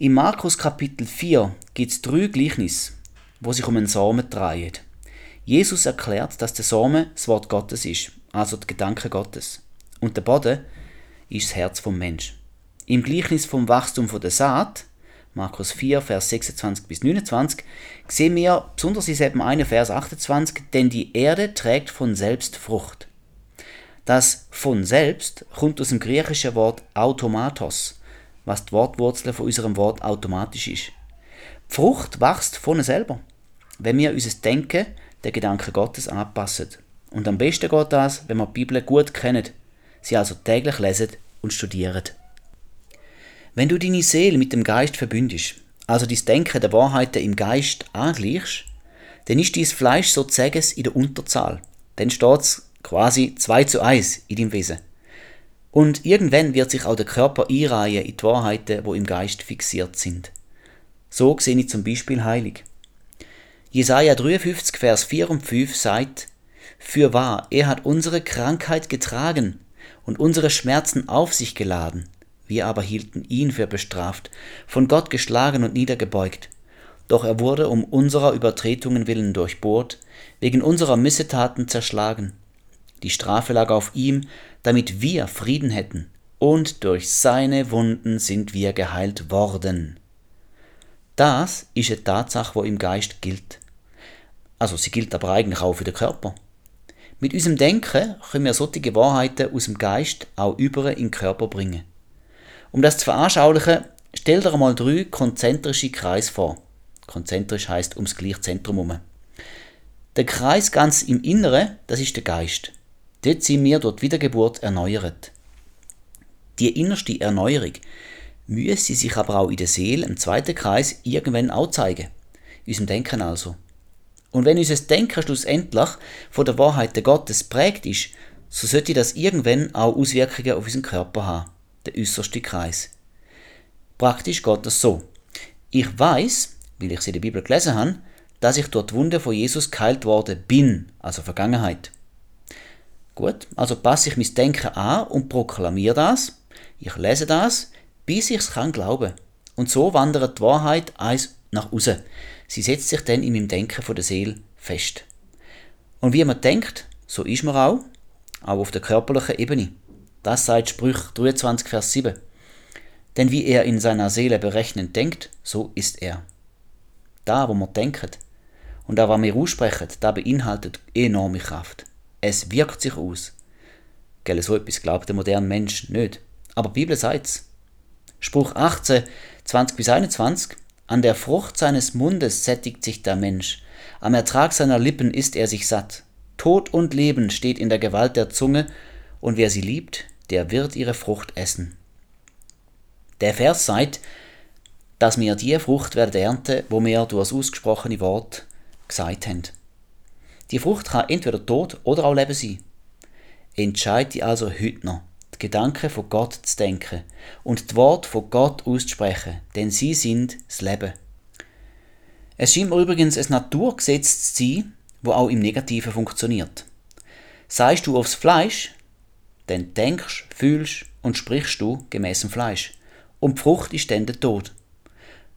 Speaker 1: In Markus Kapitel 4 gibt es drei Gleichnisse, wo sich um einen Samen drehen. Jesus erklärt, dass der Samen das Wort Gottes ist, also der Gedanke Gottes. Und der Boden ist das Herz vom Mensch. Im Gleichnis vom Wachstum der Saat Markus 4, Vers 26 bis 29, sehen wir besonders in eben einen Vers 28, denn die Erde trägt von selbst Frucht. Das von selbst kommt aus dem griechischen Wort automatos, was die Wortwurzel von unserem Wort automatisch ist. Die Frucht wächst von selber, wenn wir unser Denken der Gedanken Gottes anpassen. Und am besten geht das, wenn wir die Bibel gut kennen, sie also täglich lesen und studieren. Wenn du deine Seele mit dem Geist verbündest, also dein Denken der Wahrheiten im Geist angleichst, dann ist dein Fleisch sozusagen in der Unterzahl. Dann steht es quasi 2 zu 1 in deinem Wesen. Und irgendwann wird sich auch der Körper einreihen in die Wahrheiten, wo im Geist fixiert sind. So sehe ich zum Beispiel heilig. Jesaja 53, Vers 4 und 5 sagt, Für wahr, er hat unsere Krankheit getragen und unsere Schmerzen auf sich geladen. Wir aber hielten ihn für bestraft, von Gott geschlagen und niedergebeugt. Doch er wurde um unserer Übertretungen willen durchbohrt, wegen unserer Missetaten zerschlagen. Die Strafe lag auf ihm, damit wir Frieden hätten, und durch seine Wunden sind wir geheilt worden. Das ist eine Tatsache, wo im Geist gilt. Also sie gilt aber eigentlich auch für den Körper. Mit unserem Denken können wir solche Wahrheiten aus dem Geist auch über in den Körper bringen. Um das zu veranschaulichen, stell dir einmal drei konzentrische Kreise vor. Konzentrisch heißt ums gleiche Zentrum herum. Der Kreis ganz im Inneren, das ist der Geist. Dort sind wir durch die Wiedergeburt erneuert. Die innerste Erneuerung müsste sich aber auch in der Seele, im zweiten Kreis, irgendwann auch zeigen. In unserem Denken also. Und wenn unser Denken schlussendlich von der Wahrheit der Gottes prägt ist, so sollte das irgendwann auch Auswirkungen auf unseren Körper haben, der äußerste Kreis. Praktisch geht das so. Ich weiß, weil ich sie in der Bibel gelesen habe, dass ich dort Wunde von Jesus geheilt worden bin, also Vergangenheit. Gut, also passe ich mein Denken an und proklamiere das. Ich lese das, bis ich es kann glauben. Und so wandert die Wahrheit eins nach außen. Sie setzt sich dann in meinem Denken von der Seele fest. Und wie man denkt, so ist man auch, auch auf der körperlichen Ebene. Das sagt Sprüch 23, Vers 7. Denn wie er in seiner Seele berechnend denkt, so ist er. Da, wo man denkt und da, was wir aussprechen, da beinhaltet enorme Kraft. Es wirkt sich aus. Gell, so etwas glaubt der moderne Mensch nicht. Aber die Bibel sagt's. Spruch 18, 20 bis 21. An der Frucht seines Mundes sättigt sich der Mensch. Am Ertrag seiner Lippen ist er sich satt. Tod und Leben steht in der Gewalt der Zunge, und wer sie liebt, der wird ihre Frucht essen. Der Vers sagt, dass wir die Frucht werden ernten, wo wir durch das ausgesprochene Wort gesagt haben. Die Frucht kann entweder tot oder auch Leben sein. Entscheide also heute noch, die Gedanken von Gott zu denken und die Worte von Gott auszusprechen, denn sie sind das Leben. Es scheint mir übrigens ein Naturgesetz zu sein, wo auch im Negativen funktioniert. Seist du aufs Fleisch, dann denkst, fühlst und sprichst du gemäß dem Fleisch. Und die Frucht ist dann der Tod.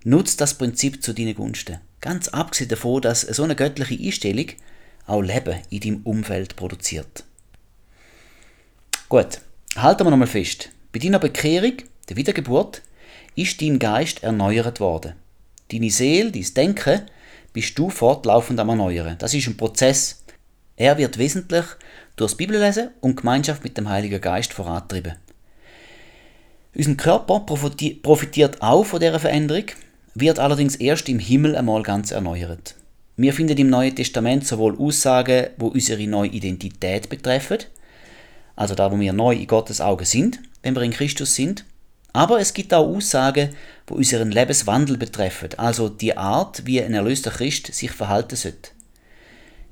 Speaker 1: Nutz das Prinzip zu deinen Gunsten. Ganz abgesehen davon, dass so eine göttliche Einstellung auch Leben in deinem Umfeld produziert. Gut, halten wir nochmal fest. Bei deiner Bekehrung, der Wiedergeburt, ist dein Geist erneuert worden. Deine Seele, dein Denken, bist du fortlaufend am Erneuern. Das ist ein Prozess. Er wird wesentlich durch das Bibellesen und Gemeinschaft mit dem Heiligen Geist vorantrieben. Unser Körper profitiert auch von dieser Veränderung, wird allerdings erst im Himmel einmal ganz erneuert. Wir finden im Neuen Testament sowohl Aussagen, wo unsere neue Identität betreffen, also da, wo wir neu in Gottes Augen sind, wenn wir in Christus sind, aber es gibt auch Aussagen, wo unseren Lebenswandel betreffen, also die Art, wie ein erlöster Christ sich verhalten sollte.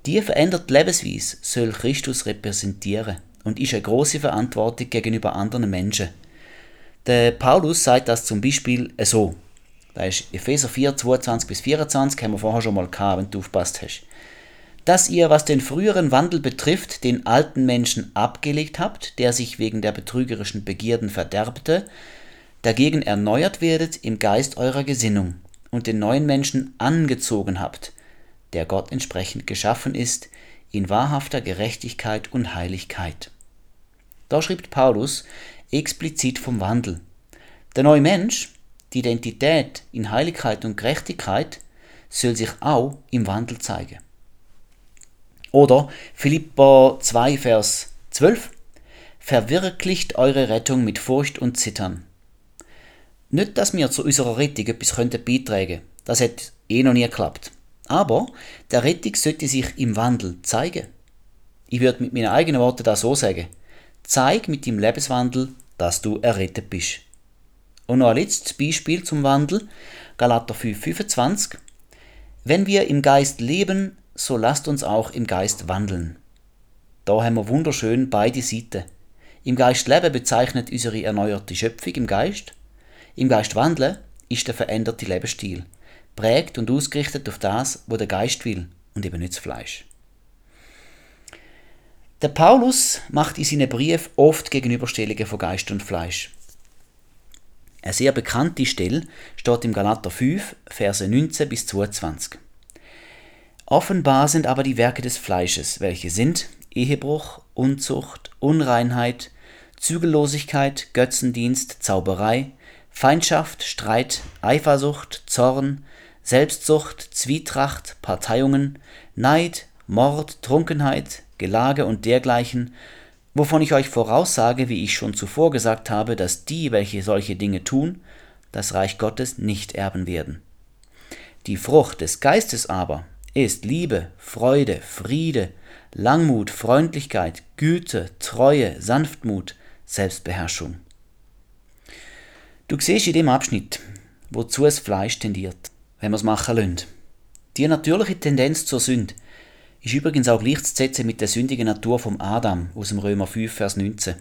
Speaker 1: Die veränderte Lebensweise soll Christus repräsentieren und ist eine große Verantwortung gegenüber anderen Menschen. Der Paulus sagt das zum Beispiel so. Da ist Epheser 4, 22 bis 24, haben wir vorher schon mal gehabt, wenn du aufpasst hast. Dass ihr, was den früheren Wandel betrifft, den alten Menschen abgelegt habt, der sich wegen der betrügerischen Begierden verderbte, dagegen erneuert werdet im Geist eurer Gesinnung und den neuen Menschen angezogen habt, der Gott entsprechend geschaffen ist, in wahrhafter Gerechtigkeit und Heiligkeit. Da schrieb Paulus explizit vom Wandel. Der neue Mensch, die Identität in Heiligkeit und Gerechtigkeit soll sich auch im Wandel zeigen. Oder Philippa 2, Vers 12. Verwirklicht eure Rettung mit Furcht und Zittern. Nicht, dass wir zu unserer Rettung etwas könnten beitragen das hat eh noch nie geklappt. Aber der Rettung sollte sich im Wandel zeigen. Ich würde mit meinen eigenen Worten da so sagen. Zeig mit dem Lebenswandel, dass du errettet bist. Und noch ein letztes Beispiel zum Wandel, Galater 5, 25. Wenn wir im Geist leben, so lasst uns auch im Geist wandeln. Da haben wir wunderschön beide Seiten. Im Geist leben bezeichnet unsere erneuerte Schöpfung im Geist. Im Geist wandeln ist der veränderte Lebensstil, prägt und ausgerichtet auf das, wo der Geist will und eben nicht das Fleisch. Der Paulus macht in seinen Briefen oft Gegenüberstellungen von Geist und Fleisch. Eine sehr bekannte Stelle steht im Galater 5, Verse 19 bis 22. Offenbar sind aber die Werke des Fleisches, welche sind Ehebruch, Unzucht, Unreinheit, Zügellosigkeit, Götzendienst, Zauberei, Feindschaft, Streit, Eifersucht, Zorn, Selbstsucht, Zwietracht, Parteiungen, Neid, Mord, Trunkenheit, Gelage und dergleichen, wovon ich euch voraussage, wie ich schon zuvor gesagt habe, dass die, welche solche Dinge tun, das Reich Gottes nicht erben werden. Die Frucht des Geistes aber ist Liebe, Freude, Friede, Langmut, Freundlichkeit, Güte, Treue, Sanftmut, Selbstbeherrschung. Du siehst in dem Abschnitt, wozu das Fleisch tendiert, wenn wir es machen lassen. Die natürliche Tendenz zur Sünde ist übrigens auch gleichzusetzen mit der sündigen Natur vom Adam aus dem Römer 5, Vers 19.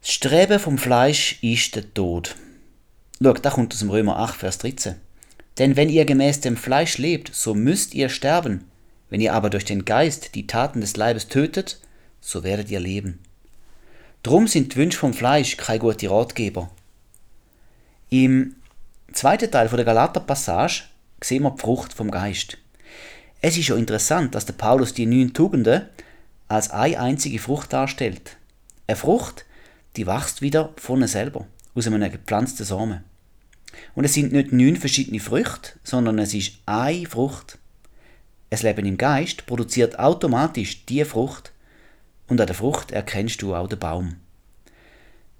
Speaker 1: Das Streben vom Fleisch ist der Tod. Schau, da kommt aus dem Römer 8, Vers 13. Denn wenn ihr gemäß dem Fleisch lebt, so müsst ihr sterben. Wenn ihr aber durch den Geist die Taten des Leibes tötet, so werdet ihr leben. Drum sind die Wünsche vom Fleisch kein guter Ratgeber. Im zweiten Teil der Galater-Passage sehen wir die Frucht vom Geist. Es ist ja interessant, dass der Paulus die neun Tugenden als eine einzige Frucht darstellt. Eine Frucht, die wächst wieder von selber, aus einem gepflanzten Samen. Und es sind nicht neun verschiedene Früchte, sondern es ist eine Frucht. Es Leben im Geist produziert automatisch die Frucht und an der Frucht erkennst du auch den Baum.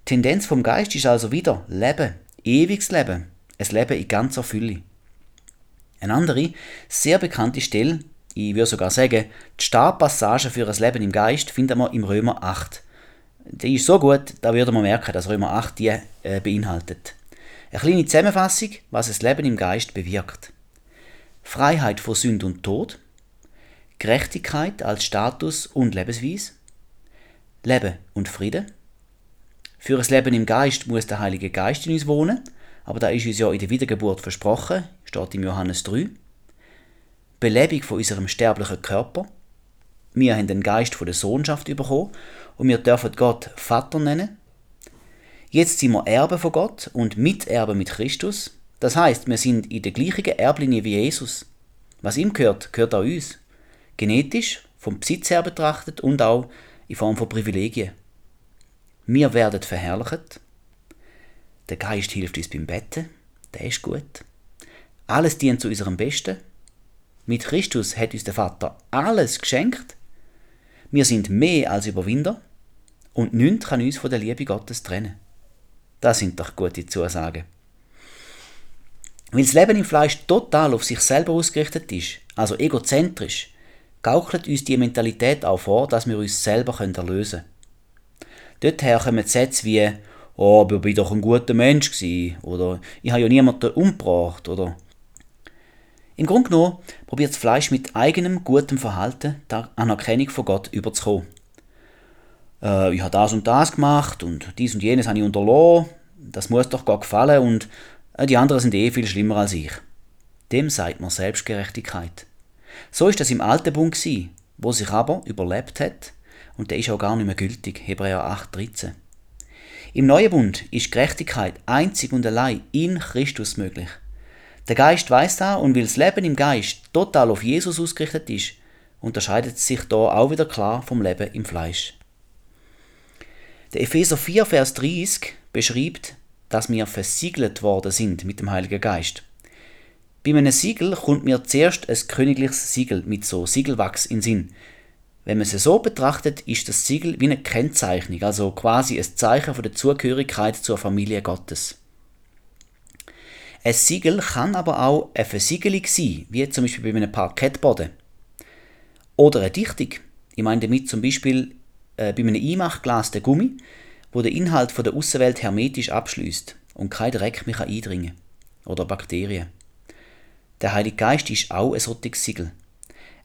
Speaker 1: Die Tendenz vom Geist ist also wieder Leben, ewiges Leben, ein Leben in ganzer Fülle. Eine andere, sehr bekannte Stelle, ich würde sogar sagen, die Startpassage für ein Leben im Geist finden wir im Römer 8. Die ist so gut, da würde man merken, dass Römer 8 die äh, beinhaltet. Eine kleine Zusammenfassung, was das Leben im Geist bewirkt. Freiheit vor Sünde und Tod, Gerechtigkeit als Status und Lebensweise, Leben und Frieden. Für ein Leben im Geist muss der Heilige Geist in uns wohnen, aber da ist uns ja in der Wiedergeburt versprochen, steht im Johannes 3. Belebung von unserem sterblichen Körper. Wir haben den Geist von der Sohnschaft bekommen und wir dürfen Gott Vater nennen. Jetzt sind wir Erben von Gott und Miterben mit Christus. Das heißt, wir sind in der gleichen Erblinie wie Jesus. Was ihm gehört, gehört auch uns. Genetisch, vom Besitz her betrachtet und auch in Form von Privilegien. Wir werden verherrlicht, der Geist hilft uns beim Betten, der ist gut. Alles dient zu unserem Besten. Mit Christus hat uns der Vater alles geschenkt. Wir sind mehr als Überwinder und nichts kann uns von der Liebe Gottes trennen. Das sind doch gute Zusagen. Weil das Leben im Fleisch total auf sich selber ausgerichtet ist, also egozentrisch, gaukelt uns die Mentalität auch vor, dass wir uns selber erlösen können. Dorther kommen Sätze wie oh, aber ich bin doch ein guter Mensch gewesen, oder ich habe ja niemanden umgebracht, oder im Grunde genommen probiert das Fleisch mit eigenem gutem Verhalten die Anerkennung von Gott überzukommen. Äh, ich habe das und das gemacht und dies und jenes habe ich unterlassen, das muss doch Gott gefallen und äh, die anderen sind eh viel schlimmer als ich. Dem sagt man Selbstgerechtigkeit. So ist das im alten Bund gewesen, wo sich aber überlebt hat und der ist auch gar nicht mehr gültig, Hebräer 8, 13. Im neuen Bund ist Gerechtigkeit einzig und allein in Christus möglich. Der Geist weiß da und weil das Leben im Geist total auf Jesus ausgerichtet ist, unterscheidet sich da auch wieder klar vom Leben im Fleisch. Der Epheser 4, Vers 30 beschreibt, dass wir versiegelt worden sind mit dem Heiligen Geist. Bei einem Siegel kommt mir zuerst ein königliches Siegel mit so Siegelwachs in Sinn. Wenn man sie so betrachtet, ist das Siegel wie eine Kennzeichnung, also quasi ein Zeichen von der Zugehörigkeit zur Familie Gottes. Ein Siegel kann aber auch eine Versiegelung sein, wie zum Beispiel bei einem Parkettboden. Oder eine Dichtung. Ich meine damit zum Beispiel äh, bei einem Einmachglas der Gummi, wo der Inhalt von der Außenwelt hermetisch abschließt und kein Dreck mehr eindringen kann. Oder Bakterien. Der Heilige Geist ist auch ein solches Siegel.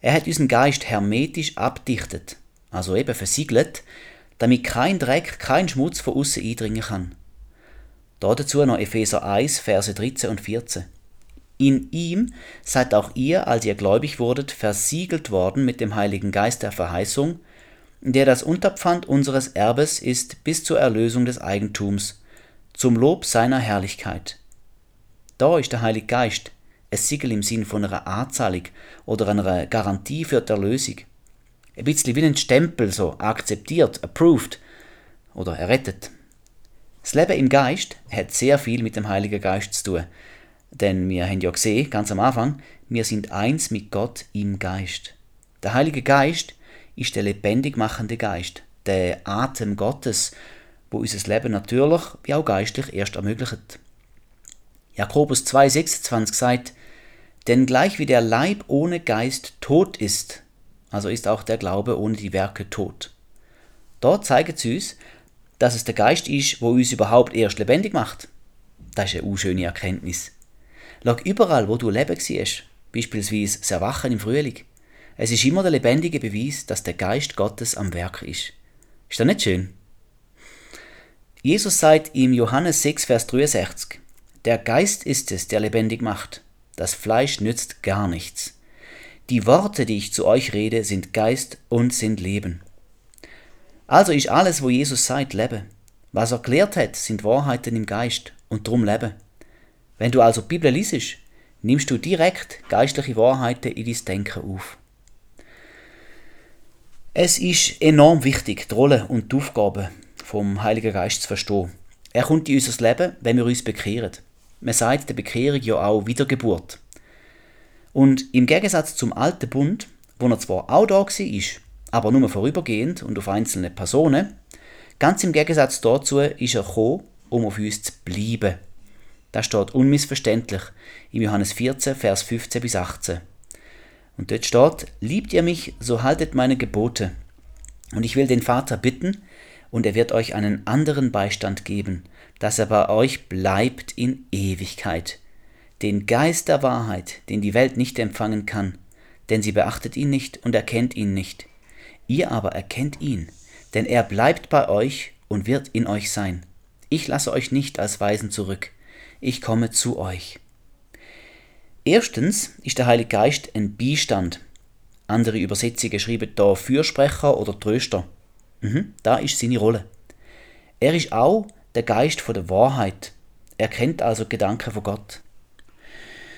Speaker 1: Er hat unseren Geist hermetisch abdichtet, also eben versiegelt, damit kein Dreck, kein Schmutz von außen eindringen kann. Dazu noch Epheser 1, Verse 13 und 14. In ihm seid auch ihr, als ihr gläubig wurdet, versiegelt worden mit dem Heiligen Geist der Verheißung, der das Unterpfand unseres Erbes ist bis zur Erlösung des Eigentums, zum Lob seiner Herrlichkeit. Da ist der Heilige Geist, ein Siegel im Sinn von einer Anzahlung oder einer Garantie für die Erlösung. Ein bisschen wie ein Stempel, so akzeptiert, approved oder errettet. Das Leben im Geist hat sehr viel mit dem Heiligen Geist zu tun. Denn wir haben ja gesehen, ganz am Anfang, wir sind eins mit Gott im Geist. Der Heilige Geist ist der lebendig machende Geist, der Atem Gottes, wo unser Leben natürlich wie auch geistlich erst ermöglicht. Jakobus 2,26 sagt, denn gleich wie der Leib ohne Geist tot ist, also ist auch der Glaube ohne die Werke tot. Dort zeigt es uns, dass es der Geist ist, wo uns überhaupt erst lebendig macht. Das ist eine unschöne Erkenntnis. Schau überall, wo du Leben siehst, beispielsweise das Erwachen im Frühling. Es ist immer der lebendige Beweis, dass der Geist Gottes am Werk ist. Ist das nicht schön? Jesus sagt im Johannes 6, Vers 63, Der Geist ist es, der lebendig macht. Das Fleisch nützt gar nichts. Die Worte, die ich zu euch rede, sind Geist und sind Leben. Also ist alles, wo Jesus sagt, Leben. Was er erklärt hat, sind Wahrheiten im Geist und drum Leben. Wenn du also die Bibel liest, nimmst du direkt geistliche Wahrheiten in dein Denken auf. Es ist enorm wichtig, die Rolle und die Aufgaben vom Heiligen Geist zu verstehen. Er kommt in unser Leben, wenn wir uns bekehren. Man sagt der Bekehrung ja auch Wiedergeburt. Und im Gegensatz zum alten Bund, wo er zwar auch da war, aber nur vorübergehend und auf einzelne Personen, ganz im Gegensatz dazu ist er gekommen, um auf uns zu bleiben. Das steht unmissverständlich im Johannes 14, Vers 15 bis 18. Und dort steht, liebt ihr mich, so haltet meine Gebote. Und ich will den Vater bitten, und er wird euch einen anderen Beistand geben, dass er bei euch bleibt in Ewigkeit. Den Geist der Wahrheit, den die Welt nicht empfangen kann, denn sie beachtet ihn nicht und erkennt ihn nicht. Ihr aber erkennt ihn, denn er bleibt bei euch und wird in euch sein. Ich lasse euch nicht als Weisen zurück, ich komme zu euch. Erstens ist der Heilige Geist ein Beistand. Andere Übersetzungen schreiben da Fürsprecher oder Tröster. Mhm, da ist seine Rolle. Er ist auch der Geist von der Wahrheit. Er kennt also Gedanken von Gott.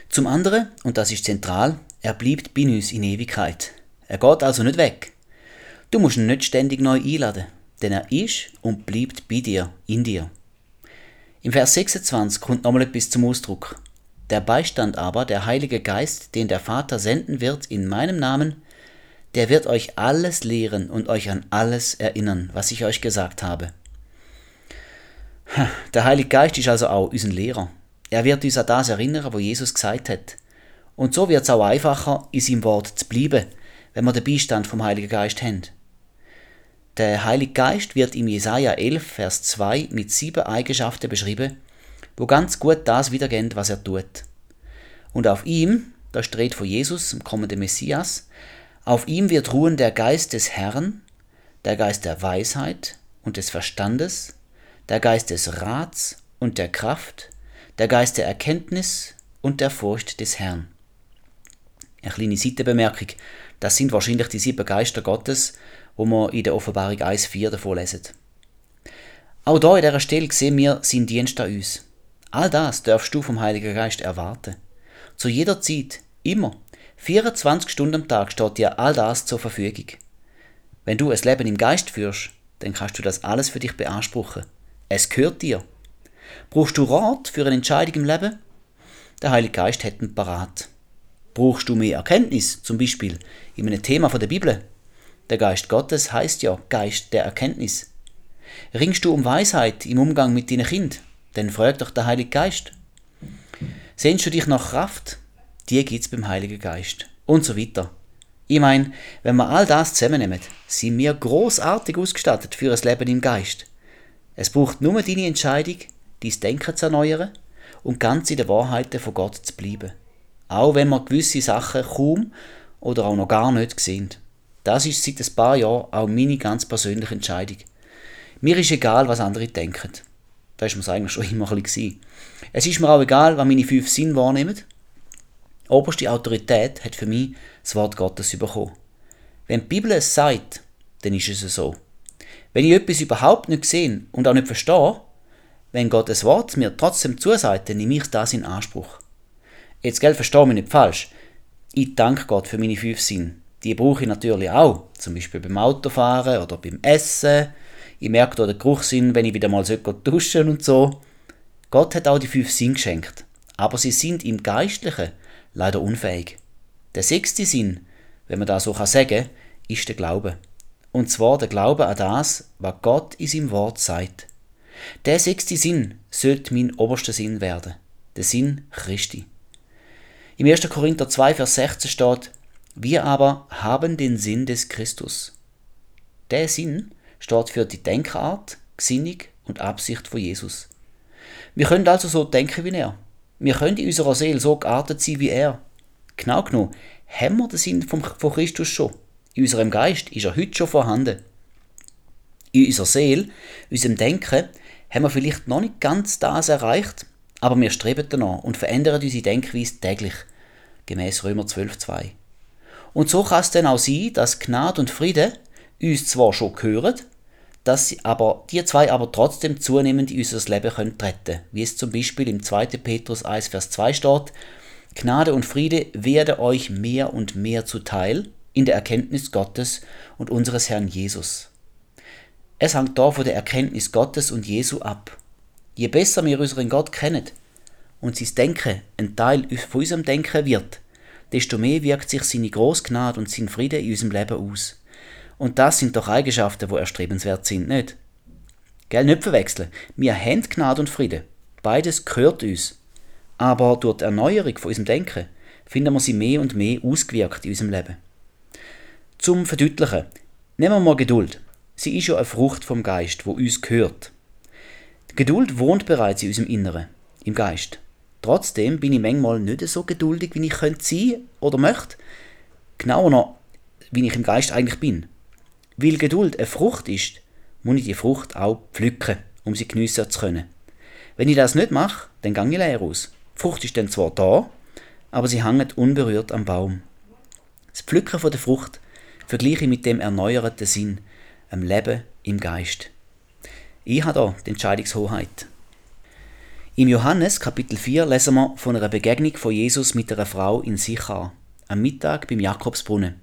Speaker 1: Zum anderen, und das ist zentral, er bleibt bei uns in Ewigkeit. Er geht also nicht weg. Du musst ihn nicht ständig neu einladen, denn er ist und bleibt bei dir, in dir. Im Vers 26 kommt nochmal etwas zum Ausdruck. Der Beistand aber, der Heilige Geist, den der Vater senden wird in meinem Namen, der wird euch alles lehren und euch an alles erinnern, was ich euch gesagt habe. Der Heilige Geist ist also auch unser Lehrer. Er wird uns an das erinnern, was Jesus gesagt hat. Und so wird es auch einfacher, in seinem Wort zu bleiben, wenn wir den Beistand vom Heiligen Geist haben. Der Heilige Geist wird im Jesaja 11, Vers 2 mit sieben Eigenschaften beschrieben, wo ganz gut das wiedergeben, was er tut. Und auf ihm, da steht von Jesus, dem kommenden Messias, auf ihm wird ruhen der Geist des Herrn, der Geist der Weisheit und des Verstandes, der Geist des Rats und der Kraft, der Geist der Erkenntnis und der Furcht des Herrn. Eine kleine Seitenbemerkung, das sind wahrscheinlich die sieben Geister Gottes, wo wir in der Offenbarung 1,4 davon lesen. Auch da in dieser Stelle sehen wir seinen Dienst an uns. All das darfst du vom Heiligen Geist erwarten. Zu jeder Zeit, immer, 24 Stunden am Tag steht dir all das zur Verfügung. Wenn du ein Leben im Geist führst, dann kannst du das alles für dich beanspruchen. Es gehört dir. Brauchst du Rat für eine Entscheidung im Leben? Der Heilige Geist hat ihn parat. Brauchst du mehr Erkenntnis, zum Beispiel in einem Thema von der Bibel? Der Geist Gottes heißt ja Geist der Erkenntnis. Ringst du um Weisheit im Umgang mit deinen Kind? Dann frag doch der Heilige Geist. Sehnst du dich nach Kraft? die gibt es beim Heiligen Geist. Und so weiter. Ich meine, wenn wir all das zusammennehmen, sind wir großartig ausgestattet für ein Leben im Geist. Es braucht nur deine Entscheidung, dein Denken zu erneuern und ganz in den Wahrheiten von Gott zu bleiben. Auch wenn wir gewisse Sachen kaum oder auch noch gar nicht sehen. Das ist seit ein paar Jahren auch meine ganz persönliche Entscheidung. Mir ist egal, was andere denken. Das war mir eigentlich schon immer ein bisschen. Es ist mir auch egal, was meine fünf Sinn wahrnehmen Oberste Autorität hat für mich das Wort Gottes bekommen. Wenn die Bibel es sagt, dann ist es so. Wenn ich etwas überhaupt nicht sehe und auch nicht verstehe, wenn Gottes Wort mir trotzdem zusagt, dann nehme ich das in Anspruch. Jetzt, gell, verstehe mich nicht falsch. Ich danke Gott für meine fünf Sinne. Die brauche ich natürlich auch. Zum Beispiel beim Autofahren oder beim Essen. Ich merke da den Geruchssinn, wenn ich wieder mal duschen und so. Gott hat auch die fünf Sinne geschenkt. aber sie sind im Geistlichen leider unfähig. Der sechste Sinn, wenn man da so sagen kann, ist der Glaube. Und zwar der Glaube an das, was Gott in seinem Wort sagt. Der sechste Sinn sollte mein oberster Sinn werden. Der Sinn Christi. Im 1. Korinther 2, Vers 16 steht, wir aber haben den Sinn des Christus. Der Sinn steht für die Denkart, Gesinnung und Absicht von Jesus. Wir können also so denken wie er. Wir können in unserer Seele so geartet sein wie er. Genau genommen haben wir den Sinn von Christus schon. In unserem Geist ist er heute schon vorhanden. In unserer Seele, unserem Denken, haben wir vielleicht noch nicht ganz das erreicht, aber wir streben danach und verändern unsere Denkweise täglich, gemäß Römer 12,2. Und so kann es dann auch sein, dass Gnade und Friede uns zwar schon gehören, dass sie aber, die zwei aber trotzdem zunehmend in unser Leben können treten, wie es zum Beispiel im 2. Petrus 1, Vers 2 steht, Gnade und Friede werde euch mehr und mehr zuteil in der Erkenntnis Gottes und unseres Herrn Jesus. Es hängt da von der Erkenntnis Gottes und Jesu ab. Je besser wir unseren Gott kennen und sein Denken ein Teil von unserem Denken wird, desto mehr wirkt sich seine Großgnade und sein Friede in unserem Leben aus. Und das sind doch Eigenschaften, wo erstrebenswert sind, nicht? Gell, nicht verwechseln. Wir haben Gnade und Friede. Beides gehört uns. Aber durch die Erneuerung von unserem Denken finden wir sie mehr und mehr ausgewirkt in unserem Leben. Zum Verdeutlichen. Nehmen wir mal Geduld. Sie ist ja eine Frucht vom Geist, wo uns gehört. Die Geduld wohnt bereits in unserem Inneren, im Geist. Trotzdem bin ich manchmal nicht so geduldig, wie ich könnte sein oder möchte. Genauer noch, wie ich im Geist eigentlich bin. Weil Geduld eine Frucht ist, muss ich die Frucht auch pflücken, um sie geniessen zu können. Wenn ich das nicht mache, dann gehe ich leer aus. Die Frucht ist dann zwar da, aber sie hängt unberührt am Baum. Das Pflücken von der Frucht vergleiche ich mit dem erneuerten Sinn, am Leben im Geist. Ich habe da die Entscheidungshoheit. Im Johannes Kapitel 4 lesen wir von einer Begegnung von Jesus mit einer Frau in Sichar, am Mittag beim Jakobsbrunnen.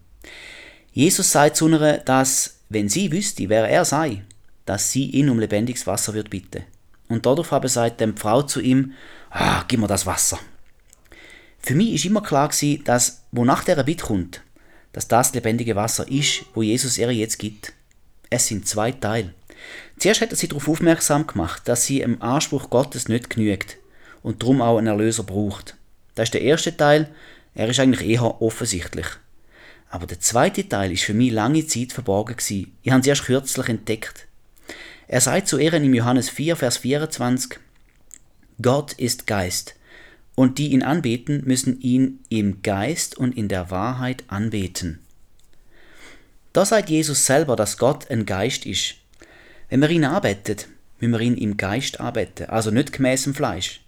Speaker 1: Jesus sagt zu ihr, dass, wenn sie wüsste, wer er sei, dass sie ihn um lebendiges Wasser wird bitten. Und darauf habe sagt die Frau zu ihm, ah, gib mir das Wasser. Für mich ist immer klar gewesen, dass, wo nach der Bitte kommt, dass das lebendige Wasser ist, wo Jesus ihr jetzt gibt. Es sind zwei Teile. Zuerst hat er sie darauf aufmerksam gemacht, dass sie im Anspruch Gottes nicht genügt und darum auch einen Erlöser braucht. Das ist der erste Teil, er ist eigentlich eher offensichtlich. Aber der zweite Teil ist für mich lange Zeit verborgen gewesen. Ich habe ihn erst kürzlich entdeckt. Er sagt zu Ehren im Johannes 4, Vers 24, Gott ist Geist, und die ihn anbeten, müssen ihn im Geist und in der Wahrheit anbeten. Da sagt Jesus selber, dass Gott ein Geist ist. Wenn wir ihn anbetet, müssen wir ihn im Geist anbeten, also nicht gemäß dem Fleisch.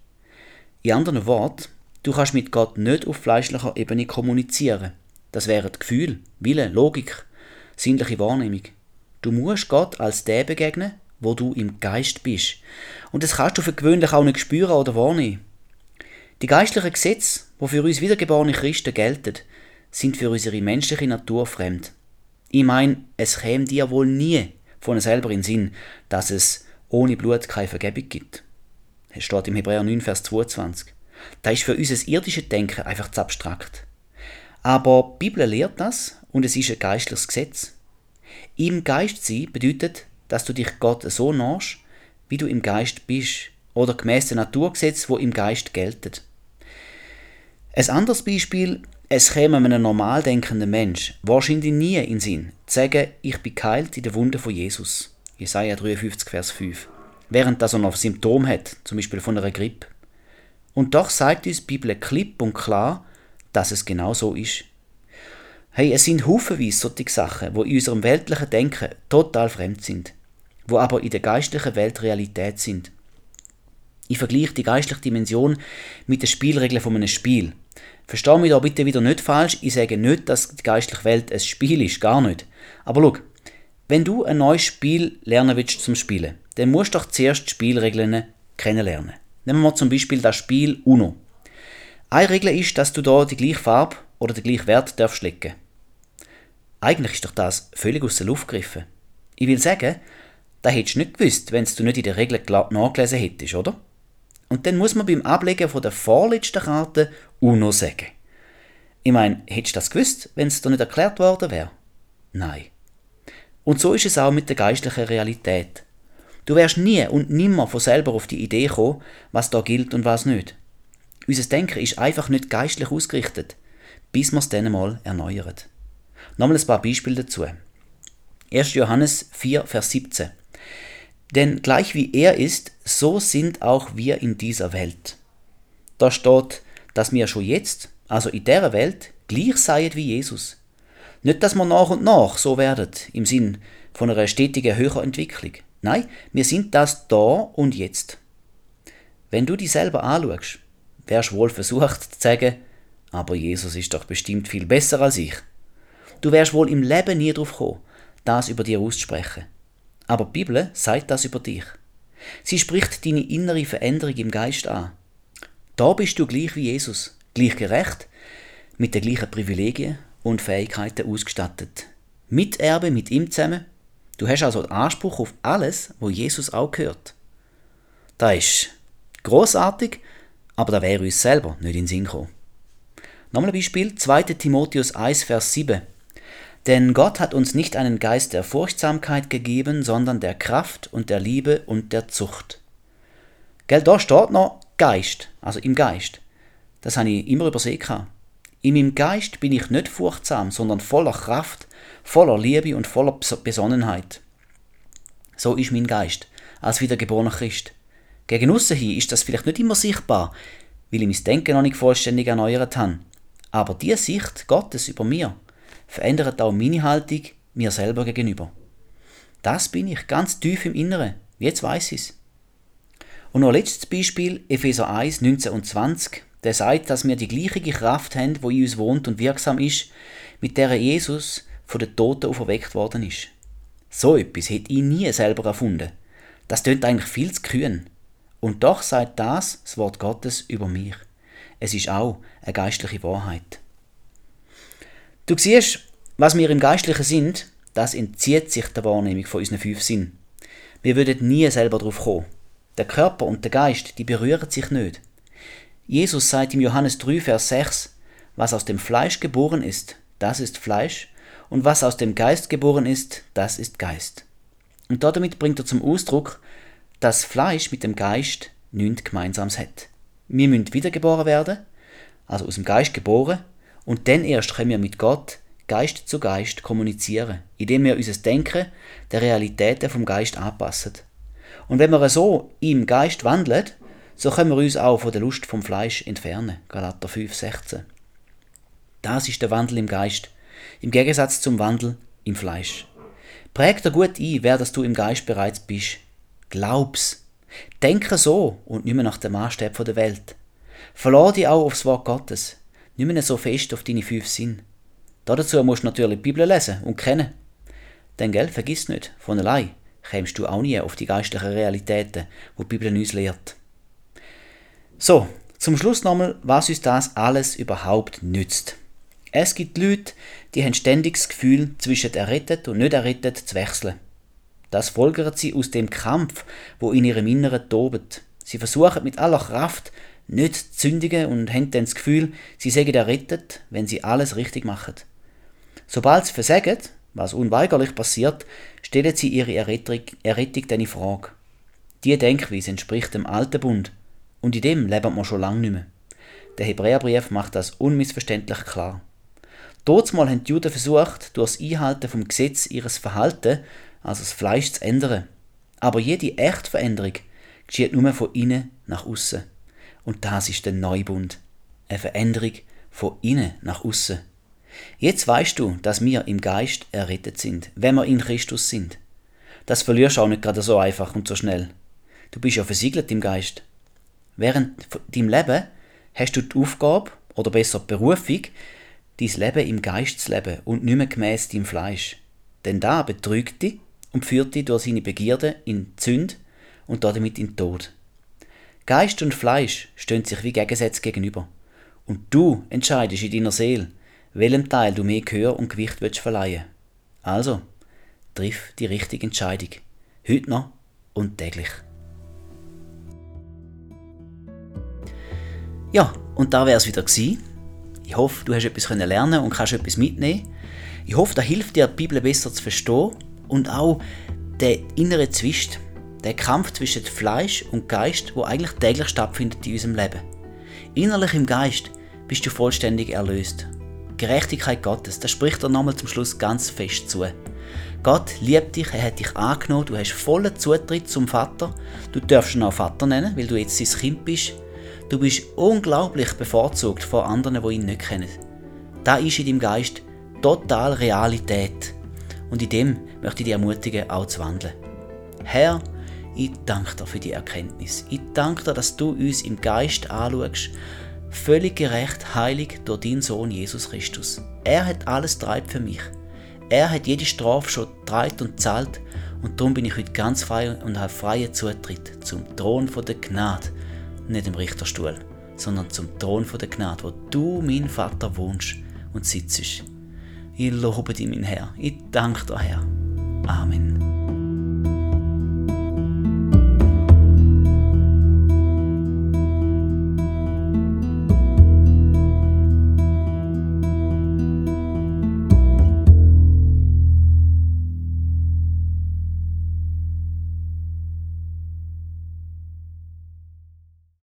Speaker 1: In anderen Worten, du kannst mit Gott nicht auf fleischlicher Ebene kommunizieren. Das wären Gefühl, Wille, Logik, sinnliche Wahrnehmung. Du musst Gott als der begegnen, wo du im Geist bist. Und das kannst du für gewöhnlich auch nicht spüren oder wahrnehmen. Die geistlichen Gesetze, die für uns wiedergeborene Christen gelten, sind für unsere menschliche Natur fremd. Ich meine, es käme dir wohl nie von selber in den Sinn, dass es ohne Blut keine Vergebung gibt. Es steht im Hebräer 9, Vers 22. Das ist für unser irdisches Denken einfach zu abstrakt. Aber die Bibel lehrt das und es ist ein geistliches Gesetz. Im Geist sein bedeutet, dass du dich Gott so nahst, wie du im Geist bist oder gemäß dem Naturgesetz, wo im Geist geltet. Ein anderes Beispiel, es käme einem normal denkenden Mensch wahrscheinlich nie in den Sinn, zu sagen, ich bin geheilt in der Wunde von Jesus. Jesaja 53, Vers 5. Während das er noch Symptom hat, zum Beispiel von einer Grippe. Und doch sagt uns die Bibel klipp und klar, dass es genau so ist. Hey, es sind haufenweise solche Sachen, wo in unserem weltlichen Denken total fremd sind, wo aber in der geistlichen Welt Realität sind. Ich vergleiche die geistliche Dimension mit den Spielregeln von einem Spiel. Versteh mich da bitte wieder nicht falsch, ich sage nicht, dass die geistliche Welt ein Spiel ist, gar nicht. Aber schau, wenn du ein neues Spiel lernen willst zum Spielen, dann musst du doch zuerst die Spielregeln kennenlernen. Nehmen wir zum Beispiel das Spiel Uno. Eine Regel ist, dass du da die gleiche Farbe oder den gleichen Wert darfst legen. Eigentlich ist doch das völlig aus der Luft gegriffen. Ich will sagen, da hättest du nicht gewusst, wenn du nicht in der Regel nachgelesen hättest, oder? Und dann muss man beim Ablegen von der vorletzten Karte UNO sagen. Ich meine, hättest du das gewusst, wenn es dir nicht erklärt worden wäre? Nein. Und so ist es auch mit der geistlichen Realität. Du wärst nie und nimmer von selber auf die Idee kommen, was da gilt und was nicht. Unser Denken ist einfach nicht geistlich ausgerichtet, bis wir es dann mal erneuern. Nochmal ein paar Beispiele dazu. 1. Johannes 4, Vers 17. Denn gleich wie er ist, so sind auch wir in dieser Welt. Da steht, dass wir schon jetzt, also in der Welt, gleich seien wie Jesus. Nicht, dass wir nach und nach so werden, im Sinn von einer stetigen höheren Entwicklung. Nein, wir sind das da und jetzt. Wenn du dich selber anschaust, wärst wohl versucht zu sagen, aber Jesus ist doch bestimmt viel besser als ich. Du wärst wohl im Leben nie drauf gekommen, das über dir auszusprechen. Aber die Bibel sagt das über dich. Sie spricht deine innere Veränderung im Geist an. Da bist du gleich wie Jesus, gleich gerecht, mit den gleichen Privilegien und Fähigkeiten ausgestattet. Miterbe mit ihm zusammen. Du hast also Anspruch auf alles, wo Jesus auch gehört. Das ist großartig, aber da wäre uns selber nicht in den Sinn gekommen. Nochmal ein Beispiel, 2. Timotheus 1, Vers 7. Denn Gott hat uns nicht einen Geist der Furchtsamkeit gegeben, sondern der Kraft und der Liebe und der Zucht. Gell, da steht noch Geist, also im Geist. Das habe ich immer übersehen. In meinem Geist bin ich nicht furchtsam, sondern voller Kraft, voller Liebe und voller Besonnenheit. So ist mein Geist, als wiedergeborener Christ. Gegen aussen hin ist das vielleicht nicht immer sichtbar, weil ich mein Denken noch nicht vollständig erneuert habe. Aber die Sicht Gottes über mir verändert auch meine Haltung mir selber gegenüber. Das bin ich ganz tief im Inneren. Jetzt weiß ich's. Und noch letztes Beispiel, Epheser 1, 19 und 20. Der sagt, dass wir die gleiche Kraft haben, wo in uns wohnt und wirksam ist, mit der Jesus von den Toten auferweckt worden ist. So etwas hätte ich nie selber erfunden. Das tönt eigentlich viel zu kühn. Und doch sagt das das Wort Gottes über mich. Es ist auch eine geistliche Wahrheit. Du siehst, was wir im Geistlichen sind, das entzieht sich der Wahrnehmung von unseren fünf Sinnen. Wir würden nie selber darauf kommen. Der Körper und der Geist, die berühren sich nicht. Jesus sagt im Johannes 3, Vers 6, was aus dem Fleisch geboren ist, das ist Fleisch, und was aus dem Geist geboren ist, das ist Geist. Und damit bringt er zum Ausdruck, dass Fleisch mit dem Geist nichts Gemeinsames hat. Wir müssen wiedergeboren werden, also aus dem Geist geboren, und dann erst können wir mit Gott Geist zu Geist kommunizieren, indem wir unser Denken der Realitäten vom Geist anpassen. Und wenn wir so im Geist wandeln, so können wir uns auch von der Lust vom Fleisch entfernen. Galater 5, 16. Das ist der Wandel im Geist, im Gegensatz zum Wandel im Fleisch. Präg dir gut ein, wer das du im Geist bereits bist. Glaub's. Denke so und nicht mehr nach dem Maßstab der Welt. Verlor dich auch aufs Wort Gottes nicht mehr so fest auf deine fünf Sinn. Dazu musst du natürlich die Bibel lesen und kennen. Denn gell, vergiss nicht, von allein kämst du auch nie auf die geistlichen Realitäten, wo die Bibel uns lehrt. So, zum Schluss nochmal, was uns das alles überhaupt nützt. Es gibt Leute, die haben ständig das Gefühl, zwischen errettet und nicht errettet zu wechseln. Das folgert sie aus dem Kampf, wo in ihrem Inneren tobt. Sie versuchen mit aller Kraft, nicht zündigen und haben dann das Gefühl, sie seien errettet, wenn sie alles richtig machen. Sobald sie versagen, was unweigerlich passiert, stellen sie ihre Errettung, Errettung dann in Frage. Diese Denkweise entspricht dem alten Bund und in dem leben wir schon lange nicht mehr. Der Hebräerbrief macht das unmissverständlich klar. Mal haben die Juden versucht, durch das Einhalten vom Gesetz ihres Verhalten, also das Fleisch, zu ändern. Aber jede echte Veränderung geschieht nur von innen nach außen. Und das ist der Neubund. Eine Veränderung von innen nach außen. Jetzt weißt du, dass wir im Geist errettet sind, wenn wir in Christus sind. Das verlierst du auch nicht gerade so einfach und so schnell. Du bist ja versiegelt im Geist. Während deinem Leben hast du die Aufgabe, oder besser die Berufung, dein Leben im Geist zu leben und nicht mehr gemäss deinem Fleisch. Denn da betrügt dich und führt dich durch seine Begierde in Sünde und damit in den Tod. Geist und Fleisch stehen sich wie Gegensätze gegenüber. Und du entscheidest in deiner Seele, welchem Teil du mehr Gehör und Gewicht willst verleihen. Also, triff die richtige Entscheidung. Heute noch und täglich. Ja, und da wäre es wieder gewesen. Ich hoffe, du hast etwas lernen und kannst etwas mitnehmen. Ich hoffe, das hilft dir, die Bibel besser zu verstehen und auch der innere Zwist, der Kampf zwischen Fleisch und Geist, wo eigentlich täglich stattfindet in unserem Leben. Innerlich im Geist bist du vollständig erlöst. Gerechtigkeit Gottes, das spricht er nochmal zum Schluss ganz fest zu. Gott liebt dich, er hat dich angenommen, du hast vollen Zutritt zum Vater. Du darfst ihn auch Vater nennen, weil du jetzt sein Kind bist. Du bist unglaublich bevorzugt vor anderen, die ihn nicht kennen. Da ist in deinem Geist total Realität. Und in dem möchte ich dich ermutigen, auch zu wandeln. Herr, ich danke dir für die Erkenntnis. Ich danke dir, dass du uns im Geist anschaust, völlig gerecht, heilig durch deinen Sohn Jesus Christus. Er hat alles treibt für mich. Er hat jede Strafe schon treibt und zahlt und darum bin ich heute ganz frei und habe freien Zutritt zum Thron der Gnade, nicht im Richterstuhl, sondern zum Thron der Gnade, wo du, mein Vater, wohnst und sitzt. Ich lobe dich, mein Herr. Ich danke dir, Herr. Amen.